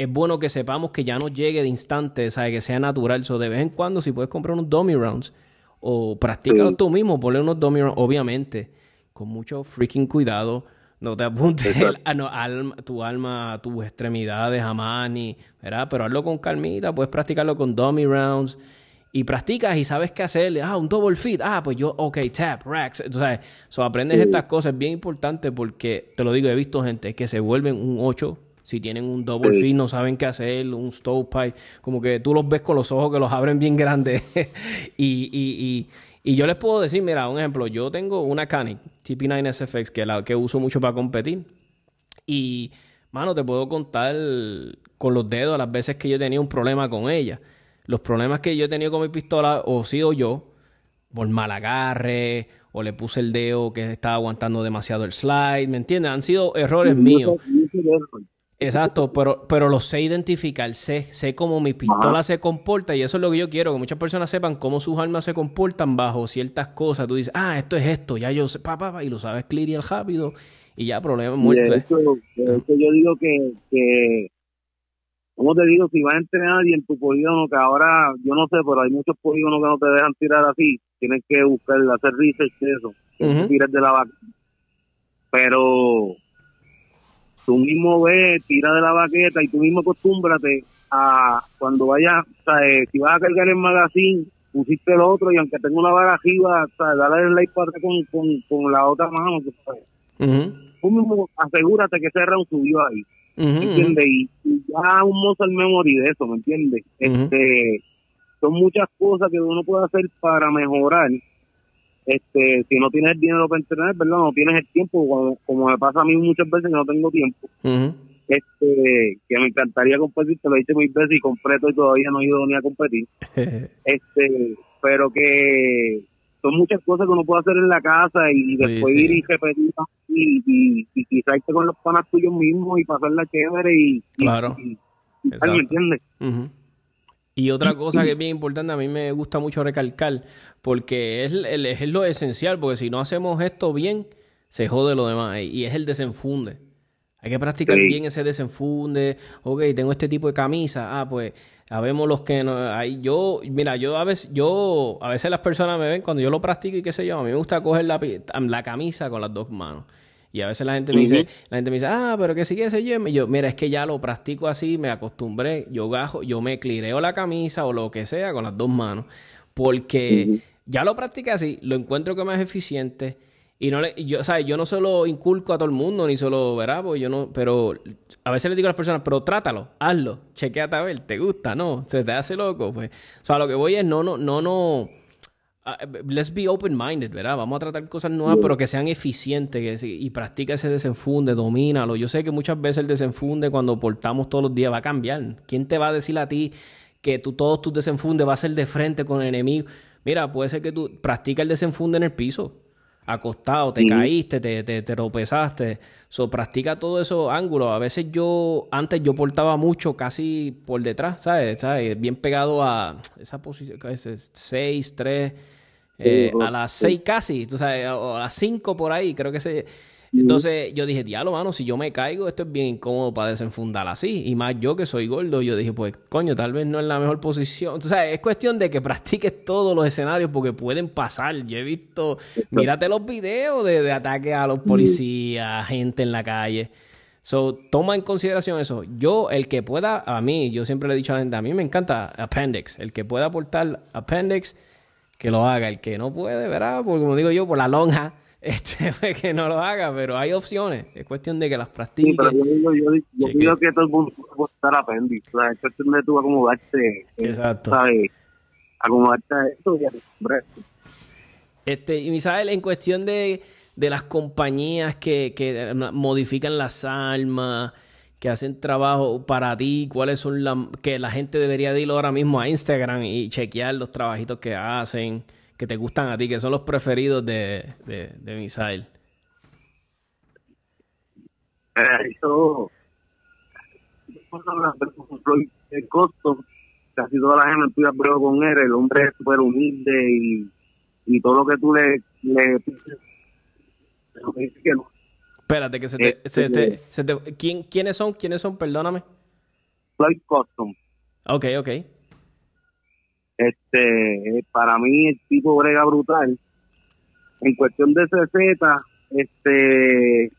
es bueno que sepamos que ya no llegue de instante, ¿sabes? que sea natural. So, de vez en cuando, si puedes comprar unos dummy rounds o practícalo tú mismo, ponle unos dummy rounds, obviamente, con mucho freaking cuidado. No te apuntes a, tu alma, a tus extremidades jamás, ni, ¿verdad? Pero hazlo con calmita, puedes practicarlo con dummy rounds y practicas y sabes qué hacerle. Ah, un double feed. Ah, pues yo, ok, tap, racks. Entonces, so, aprendes estas cosas. Es bien importante porque, te lo digo, he visto gente que se vuelven un 8 si tienen un double sí. no saben qué hacer, un stovepipe, como que tú los ves con los ojos que los abren bien grandes. *laughs* y, y, y, yo les puedo decir, mira, un ejemplo, yo tengo una Canic TP9 SFX que la que uso mucho para competir. Y, mano, te puedo contar con los dedos las veces que yo he tenido un problema con ella. Los problemas que yo he tenido con mi pistola, o sido yo, por mal agarre, o le puse el dedo que estaba aguantando demasiado el slide, ¿me entiendes? Han sido errores míos. Exacto, pero, pero lo sé identificar, sé, sé cómo mi pistola se comporta y eso es lo que yo quiero, que muchas personas sepan cómo sus armas se comportan bajo ciertas cosas. Tú dices, ah, esto es esto, ya yo sé, pa, pa, pa, y lo sabes clear y rápido y ya, problema muerto. Eso, yo digo que, que, ¿cómo te digo? Si vas a entrenar y en tu polígono, que ahora, yo no sé, pero hay muchos polígonos que no te dejan tirar así, tienes que buscar, hacer research de eso, uh de la vaca. Pero tú mismo ves, tira de la baqueta y tú mismo acostúmbrate a cuando vayas, eh, si vas a cargar el magazine, pusiste el otro y aunque tenga una vara arriba, dale el like para con, con, con, la otra mano, tú mismo asegúrate que ese round subió ahí, ¿me entiendes? Y, ya un muscle memory de eso, ¿me entiendes? Este, son muchas cosas que uno puede hacer para mejorar este si no tienes el dinero para entrenar, ¿verdad? No tienes el tiempo, como, me pasa a mí muchas veces que no tengo tiempo. Este, que me encantaría competir, te lo dicho mil veces y compré y todavía no he ido ni a competir. *laughs* este, pero que son muchas cosas que uno puede hacer en la casa y después ir y repetir y, y, y, quizás irte con los panas tuyos mismos y pasarla chévere y... Claro. Y, y, ¿Me entiendes? Y otra cosa que es bien importante, a mí me gusta mucho recalcar, porque es, es lo esencial, porque si no hacemos esto bien, se jode lo demás, y es el desenfunde. Hay que practicar bien ese desenfunde. Ok, tengo este tipo de camisa. Ah, pues Sabemos los que no, hay, yo, mira, yo a veces, yo, a veces las personas me ven cuando yo lo practico y qué sé yo, a mí me gusta coger la, la camisa con las dos manos. Y a veces la gente me dice, la gente me dice, ah, pero que sí que se yo. Y yo, mira, es que ya lo practico así, me acostumbré, yo gajo, yo me clireo la camisa o lo que sea con las dos manos. Porque ya lo practiqué así, lo encuentro que más eficiente y no le, yo, ¿sabes? Yo no solo inculco a todo el mundo, ni solo, ¿verdad? Pues yo no, pero a veces le digo a las personas, pero trátalo, hazlo, chequeate a ver, ¿te gusta? ¿No? ¿Se te hace loco? Pues, o sea, lo que voy es, no, no, no, no, let's be open-minded, ¿verdad? Vamos a tratar cosas nuevas, pero que sean eficientes y practica ese desenfunde, domínalo. Yo sé que muchas veces el desenfunde cuando portamos todos los días va a cambiar. ¿Quién te va a decir a ti que tú, todos tus desenfundes va a ser de frente con el enemigo? Mira, puede ser que tú practica el desenfunde en el piso acostado, te caíste, te, te, te, tropezaste. So, practica todo esos ángulos. A veces yo, antes yo portaba mucho casi por detrás, ¿sabes? ¿sabes? Bien pegado a esa posición, 6, 3, eh, a las 6 casi, tú sabes, a las 5 por ahí, creo que se entonces yo dije, diablo, mano, si yo me caigo, esto es bien incómodo para desenfundar así. Y más yo que soy gordo, yo dije, pues, coño, tal vez no es la mejor posición. O sea, es cuestión de que practiques todos los escenarios porque pueden pasar. Yo he visto, mírate los videos de, de ataques a los policías, gente en la calle. So, toma en consideración eso. Yo, el que pueda, a mí, yo siempre le he dicho a la gente, a mí me encanta Appendix. El que pueda aportar Appendix, que lo haga. El que no puede, ¿verdad? Porque como digo yo, por la lonja *laughs* este, pues, que no lo haga, pero hay opciones. Es cuestión de que las practiques. pero yo digo, yo, digo que todo el mundo puede estar apéndice. O sea, es cuestión de tú acomodarte. Eh, Exacto. ¿sabes? Acomodarte a esto y Este, y Misael, en cuestión de, de las compañías que, que modifican las almas, que hacen trabajo para ti, cuáles son las que la gente debería ir ahora mismo a Instagram y chequear los trabajitos que hacen que te gustan a ti, que son los preferidos de, de, de Misael? Eh, eso, el costo, casi toda la gente estudia prueba con él, el hombre es súper humilde y, y todo lo que tú le, le que no. Espérate, que se te, eh, se, te, eh, se te, ¿quién, ¿Quiénes son? ¿Quiénes son? Perdóname. Floyd Custom. Ok, ok. Este, para mí el tipo brega brutal. En cuestión de CZ, este,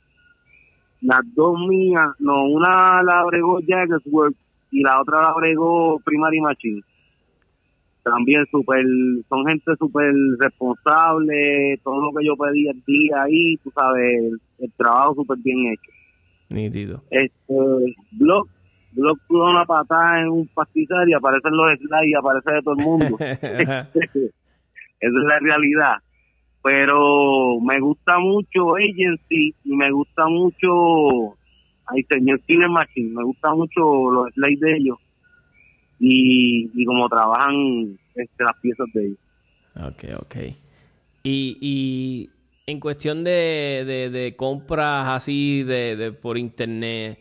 las dos mías, no, una la bregó Jaggersworth y la otra la bregó Primary Machine. También super, son gente súper responsable, todo lo que yo pedí el día ahí, tú sabes, el, trabajo súper bien hecho. Nítido. Este, blog Block da una patada en un pastizal y aparecen los slides y aparece de todo el mundo. *laughs* *laughs* Esa es la realidad. Pero me gusta mucho Agency y me gusta mucho ay señor Killer Machine, me gusta mucho los slides de ellos y, y como trabajan este, las piezas de ellos. Ok, ok. Y, y en cuestión de, de, de compras así de, de por internet,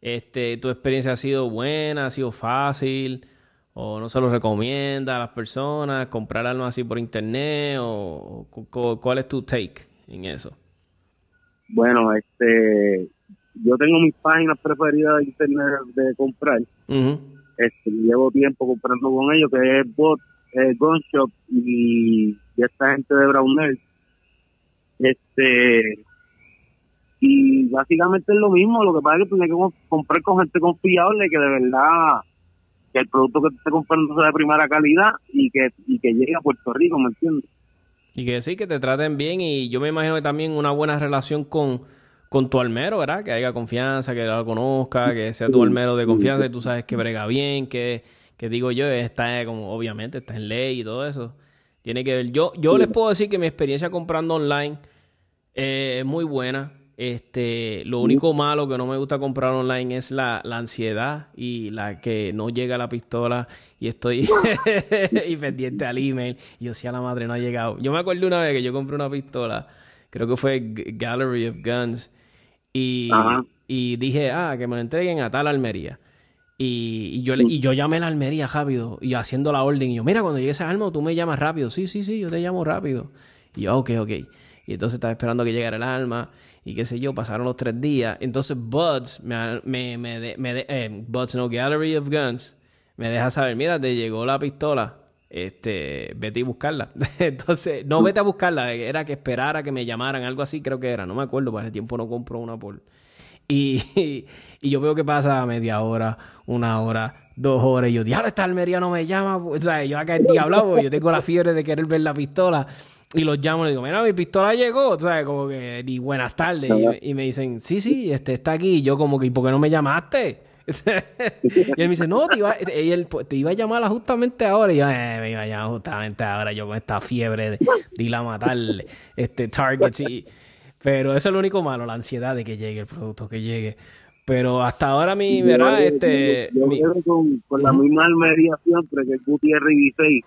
este, ¿Tu experiencia ha sido buena? ¿Ha sido fácil? ¿O no se lo recomienda a las personas comprar algo así por internet? ¿O cuál es tu take en eso? Bueno, este, yo tengo mis páginas preferidas de internet de comprar. Este, llevo tiempo comprando con ellos, que es Bot, eh, Gunshop y, esta gente de Brownell. Este, y básicamente es lo mismo, lo que pasa es que tienes que comprar con gente confiable que de verdad que el producto que te esté comprando sea de primera calidad y que, y que llegue a Puerto Rico, ¿me entiendes? Y que sí, que te traten bien y yo me imagino que también una buena relación con, con tu almero, ¿verdad? Que haya confianza, que lo conozca, que sea tu almero de confianza y tú sabes que brega bien, que, que digo yo, está como, obviamente, está en ley y todo eso. Tiene que ver. Yo, yo les puedo decir que mi experiencia comprando online es muy buena Este, lo único malo que no me gusta comprar online es la, la ansiedad y la que no llega la pistola y estoy *laughs* pendiente al email. Y yo, si a la madre no ha llegado. Yo me acuerdo una vez que yo compré una pistola, creo que fue Gallery of Guns, y, y dije, ah, que me lo entreguen a tal Almería. Y, yo, y yo llamé a la Almería rápido y haciendo la orden. Y yo, mira, cuando llegue ese alma, tú me llamas rápido. Sí, sí, sí, yo te llamo rápido. Y yo, ok, ok. Y entonces estaba esperando que llegara el alma y qué sé yo, pasaron los tres días. Entonces Buds, me, me, me, me eh, Buds no, Gallery of Guns, me deja saber, mira, te llegó la pistola, este, vete y buscarla. *laughs* Entonces, no vete a buscarla, era que esperara que me llamaran, algo así creo que era, no me acuerdo, para ese tiempo no compro una por... Y, *laughs* y, yo veo que pasa media hora, una hora, dos horas, y yo, diablo, esta Almería no me llama, o sea, yo acá el diablo, yo tengo la fiebre de querer ver la pistola. Y los llamo y digo, mira, mi pistola llegó, ¿sabes? Como que, ni buenas tardes. Y, me dicen, sí, sí, este está aquí. Y yo como que, ¿por qué no me llamaste? *laughs* y él me dice, no, te iba, él, te iba a llamar justamente ahora. Y yo, eh, me iba a llamar justamente ahora, yo con esta fiebre de, de ir a matarle este, targets. Y, pero eso es lo único malo, la ansiedad de que llegue el producto, que llegue. Pero hasta ahora mi, ¿verdad? Este, yo, con, con, la misma almería siempre, que es Gutiérrez y 6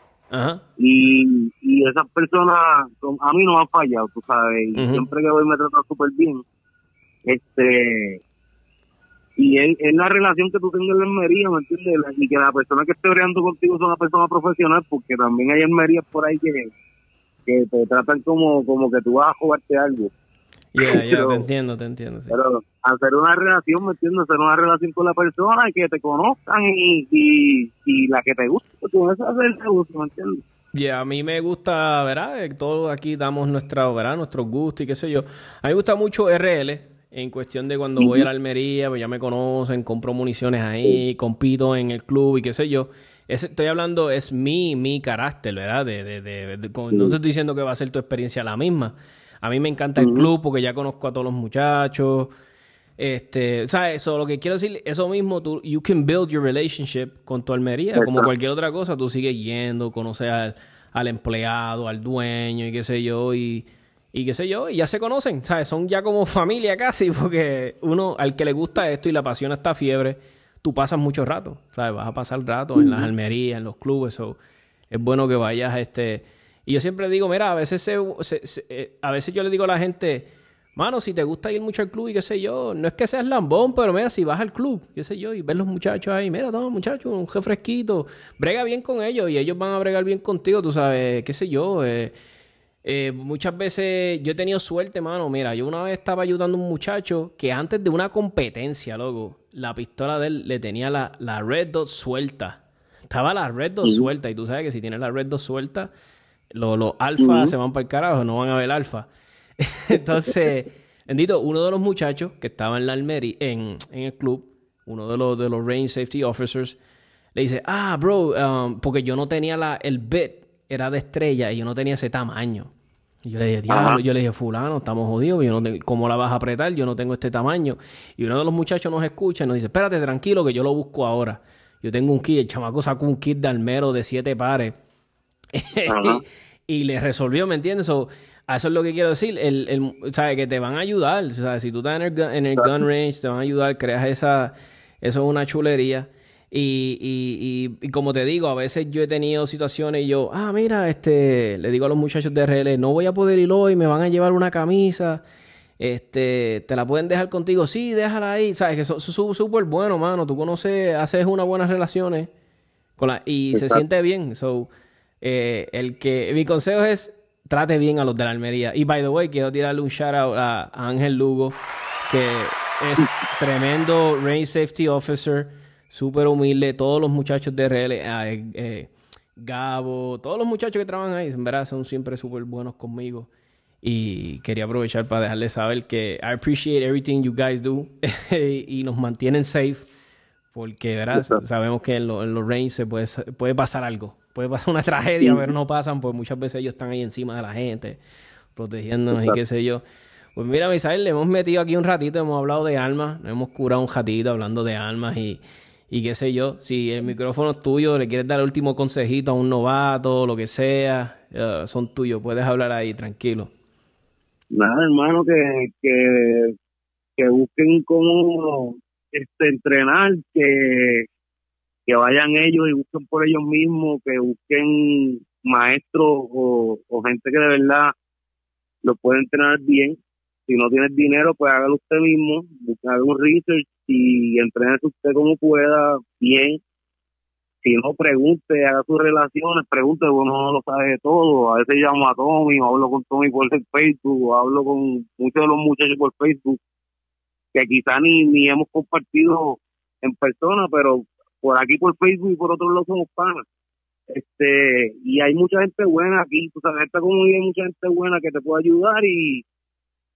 y, y esas personas a mí no me han fallado, tú sabes, y siempre que voy me tratan súper bien. Este, y es, la relación que tú tengas en la Almería, ¿me entiendes? Y que la persona que esté breando contigo es una persona profesional, porque también hay Almerías por ahí que, que te tratan como, como que tú vas a jugarte algo. Ya, ya, te entiendo, te entiendo. Pero hacer una relación, ¿me entiendes? Hacer una relación con la persona y que te conozcan y, y, y la que te guste, pues tú vas a hacer el negocio, ¿me entiendes? Ya, a mí me gusta, ¿verdad? Todos aquí damos nuestra, ¿verdad? Nuestros gustos y qué sé yo. A mí me gusta mucho RL, en cuestión de cuando voy a la Almería, pues ya me conocen, compro municiones ahí, compito en el club y qué sé yo. estoy hablando, es mi, mi carácter, ¿verdad? De, de, de, no te estoy diciendo que va a ser tu experiencia la misma, a mí me encanta el club porque ya conozco a todos los muchachos. Este, ¿sabes? Eso, lo que quiero decir, eso mismo, tú, you can build your relationship con tu Almería, como cualquier otra cosa, tú sigues yendo, conoces al, empleado, al dueño y qué sé yo, y, y qué sé yo, y ya se conocen, ¿sabes? Son ya como *laughs* familia casi, porque uno, al que le gusta esto y la apasiona esta fiebre, tú pasas mucho rato, ¿sabes? Vas a pasar rato en las Almerías, en los clubes, o es bueno que vayas, este y yo siempre digo, mira, a veces, eh, a veces yo le digo a la gente, mano, si te gusta ir mucho al club y qué sé yo, no es que seas lambón, pero mira, si vas al club, qué sé yo, y ves los muchachos ahí, mira, todos muchachos, un refresquito, brega bien con ellos y ellos van a bregar bien contigo, tú sabes, qué sé yo. Eh, eh, muchas veces yo he tenido suerte, mano. Mira, yo una vez estaba ayudando a un muchacho que antes de una competencia, loco, la pistola de él le tenía la, la red dot suelta. Estaba la red dot suelta y tú sabes que si tienes la red dot suelta los, los alfa se van para el carajo, no van a ver alfa. *laughs* Entonces, bendito, uno de los muchachos que estaba en la Almería, en, en el club, uno de los, de los Range Safety Officers, le dice, ah, bro, um, porque yo no tenía la, el bit, era de estrella y yo no tenía ese tamaño. Y yo le dije, diablo, yo le dije, fulano, estamos jodidos, yo no ¿cómo la vas a apretar? Yo no tengo este tamaño. Y uno de los muchachos nos escucha y nos dice, espérate, tranquilo, que yo lo busco ahora. Yo tengo un kit, el chamaco sacó un kit de almero de siete pares *laughs* y le resolvió, ¿me entiendes? eso es lo que quiero decir. El, el, ¿sabes? Que te van a ayudar. Sea, si tú estás en el, en el gun range, te van a ayudar, creas esa. Eso es una chulería. Y, y, y, como te digo, a veces yo he tenido situaciones y yo, ah, mira, este, le digo a los muchachos de RL, no voy a poder ir hoy, me van a llevar una camisa, este, te la pueden dejar contigo, sí, déjala ahí, sabes que eso es súper bueno, mano, tú conoces, haces unas buenas relaciones con la, y se siente bien, so, eh, el que, mi consejo es trate bien a los de la Almería. Y by the way, quiero tirarle un shout out a, Ángel Lugo, que es tremendo Rain Safety Officer, súper humilde. Todos los muchachos de RL, eh, eh, Gabo, todos los muchachos que trabajan ahí, en verdad son siempre súper buenos conmigo. Y quería aprovechar para dejarles saber que I appreciate everything you guys do *laughs* y nos mantienen safe porque ¿verdad? sabemos que en, en los range se puede, puede pasar algo puede pasar una *laughs* tragedia, pero no pasan, pues muchas veces ellos están ahí encima de la gente, protegiéndonos y qué sé yo. Pues mira, Misael, le hemos metido aquí un ratito, hemos hablado de almas, hemos curado un ratito hablando de almas y, y qué sé yo. Si el micrófono es tuyo, le quieres dar el último consejito a un novato, lo que sea, son tuyos, puedes hablar ahí, tranquilo. nada, hermano, que, que, que busquen cómo este, entrenar, que, que vayan ellos y busquen por ellos mismos, que busquen maestros o, gente que de verdad lo puede entrenar bien. Si no tienes dinero, pues hágalo usted mismo, haga un research y entrene usted como pueda, bien. Si no, pregunte, haga sus relaciones, pregunte, uno no lo sabe de todo. A veces llamo a Tommy, o hablo con Tommy por Facebook, o hablo con muchos de los muchachos por Facebook, que quizá ni, ni hemos compartido en persona, pero por aquí por Facebook y por otro lado somos panas este y hay mucha gente buena aquí tú sabes esta comunidad hay mucha gente buena que te puede ayudar y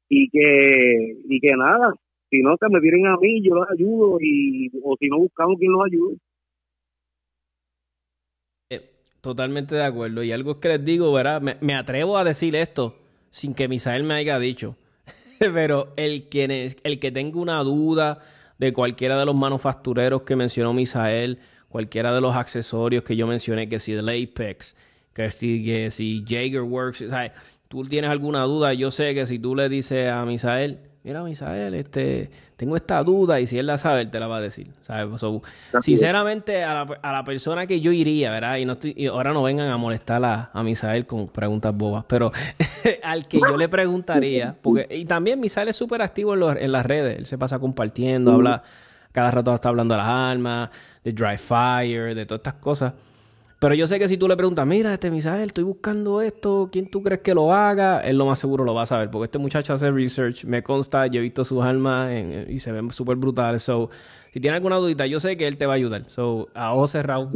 y que y que nada si no que me vienen a mí yo los ayudo y o si no buscamos quien los ayude. Eh, totalmente de acuerdo. Y algo que les digo verdad me, me atrevo a decir esto sin que Misael me haya dicho *laughs* pero el que el que tenga una duda de cualquiera de los manufactureros que mencionó Misael cualquiera de los accesorios que yo mencioné, que si del Apex, que si, que si Jaeger Works, o sea, tú tienes alguna duda, yo sé que si tú le dices a Misael, mira Misael, este, tengo esta duda y si él la sabe, él te la va a decir. ¿sabes? sinceramente, a la, a la, persona que yo iría, ¿verdad? Y, no estoy, ahora no vengan a molestar a, a Misael con preguntas bobas, pero *laughs* al que yo le preguntaría, porque, y también Misael es súper activo en, en las redes, él se pasa compartiendo, habla cada rato está hablando de las armas, de dry fire, de todas estas cosas. Pero yo sé que si tú le preguntas, mira, este Misael, estoy buscando esto, ¿quién tú crees que lo haga? Él lo más seguro lo va a saber, porque este muchacho hace research, me consta, yo he visto sus armas y se ven súper brutales. So, si tiene alguna dudita, yo sé que él te va a ayudar. So, a ojo cerrado,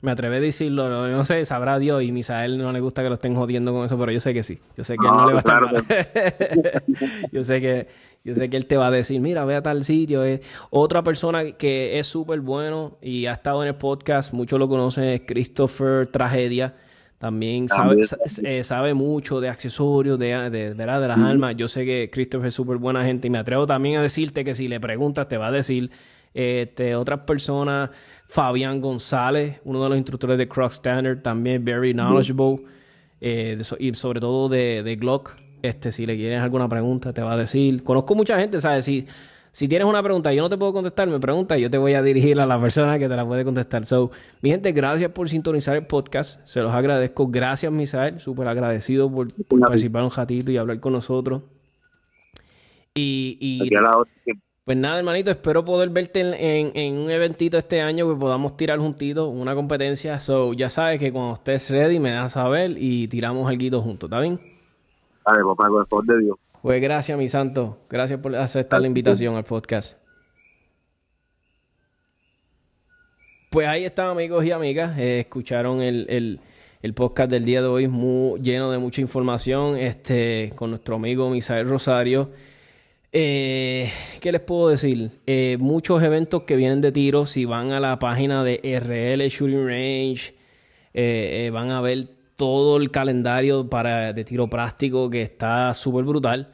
me atrevé a decirlo, no, sé, sabrá Dios y Misael no le gusta que lo estén jodiendo con eso, pero yo sé que sí. Yo sé que él no le va a estar *laughs* yo sé que yo sé que él te va a decir, mira, ve a tal sitio. Es otra persona que es súper bueno y ha estado en el podcast, muchos lo conocen, es Christopher Tragedia. También sabe, eh, sabe mucho de accesorios, de, de, ¿verdad? de las armas. Yo sé que Christopher es súper buena gente y me atrevo también a decirte que si le preguntas te va a decir este, otras personas. Fabián González, uno de los instructores de Croc Standard, también very knowledgeable. Eh, y sobre todo de, de Glock, este, si le quieres alguna pregunta, te va a decir. Conozco mucha gente, ¿sabes? Si, si tienes una pregunta y yo no te puedo contestar, me pregunta y yo te voy a dirigir a la persona que te la puede contestar. So, mi gente, gracias por sintonizar el podcast. Se los agradezco. Gracias, Misael. Súper agradecido por, participar un ratito y hablar con nosotros. Y, y pues nada, hermanito, espero poder verte en, en, un eventito este año que podamos tirar juntitos una competencia. So, ya sabes que cuando estés ready me das a saber y tiramos algo juntos, ¿está bien? Papá, con el favor de Dios. Pues gracias, mi santo. Gracias por aceptar la invitación al podcast. Pues ahí están, amigos y amigas. Eh, escucharon el, podcast del día de hoy, muy lleno de mucha información, este, con nuestro amigo Misael Rosario. Eh, ¿Qué les puedo decir? Eh, muchos eventos que vienen de tiro, si van a la página de RL Shooting Range, van a ver todo el calendario para, de tiro práctico que está súper brutal.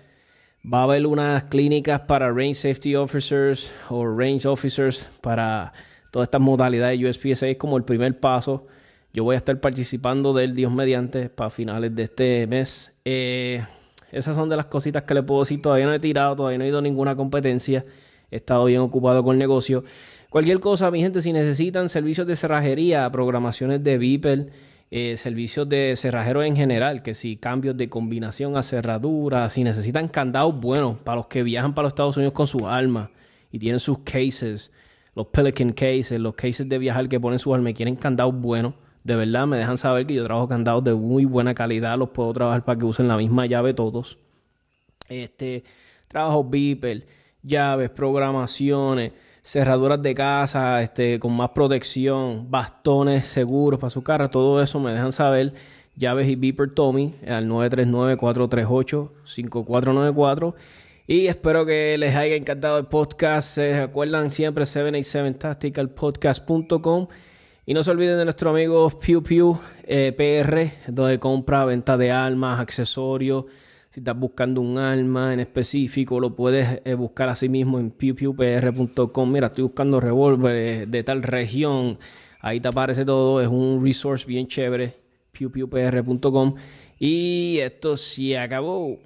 Va a haber unas clínicas para Range Safety Officers o Range Officers para todas estas modalidades USPSA es como el primer paso. Yo voy a estar participando del Dios mediante para finales de este mes. Eh, esas son de las cositas que le puedo decir. Todavía no he tirado, todavía no he ido a ninguna competencia. He estado bien ocupado con el negocio. Cualquier cosa, mi gente, si necesitan servicios de cerrajería, programaciones de Viper, eh, servicios de cerrajeros en general, que si cambios de combinación a cerradura, si necesitan candados buenos para los que viajan para los Estados Unidos con sus armas y tienen sus cases, los Pelican cases, los cases de viajar que ponen sus armas y quieren candados buenos, de verdad me dejan saber que yo trabajo candados de muy buena calidad, los puedo trabajar para que usen la misma llave todos. Este, trabajo Beeper, llaves, programaciones cerraduras de casa, este, con más protección, bastones seguros para su carro, todo eso me dejan saber. Llaves y Beeper Tommy al 939-438-5494. Y espero que les haya encantado el podcast. Se acuerdan siempre 787tacticalpodcast.com. Y no se olviden de nuestro amigo Pew Pew eh, PR, donde compra, venta de armas, accesorios si estás buscando un arma en específico, lo puedes eh, buscar así mismo en pewpewpr.com. Mira, estoy buscando revólveres de tal región. Ahí te aparece todo. Es un resource bien chévere. pewpewpr.com. Y esto se acabó.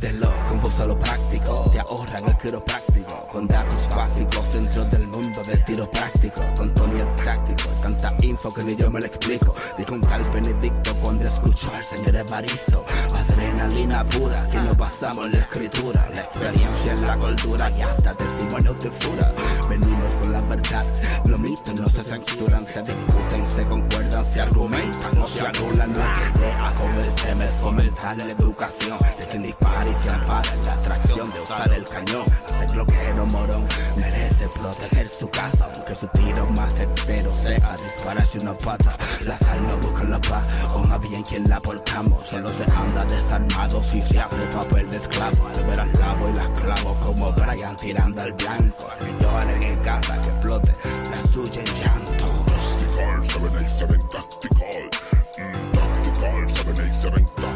Desde lo a lo práctico, te ahorran el quiropráctico, con datos básicos dentro del del tiro práctico, con Tony el táctico, tanta info que ni yo me lo explico, dijo un tal Benedicto cuando escuchó al señor Evaristo, adrenalina pura, que nos basamos en la escritura, la experiencia en la cultura y hasta testimonios de fura, venimos con la verdad, los mitos no se censuran, se discuten, se concuerdan, se argumentan, no se anulan nuestra idea con el tema es fomentar la educación de dispara y se ampara la atracción de usar el cañón. Hasta el bloqueo morón merece proteger su casa, aunque su tiro más certero sea dispararse una pata. La sal no busca la paz, con a bien quien la portamos. Solo se anda desarmado si se hace papel de esclavo. Al ver al lavo y las clavo como Brian tirando al blanco. Que lloran en casa, que explote la suya en llanto. Tactical 787 Tactical. Mm, tactical 787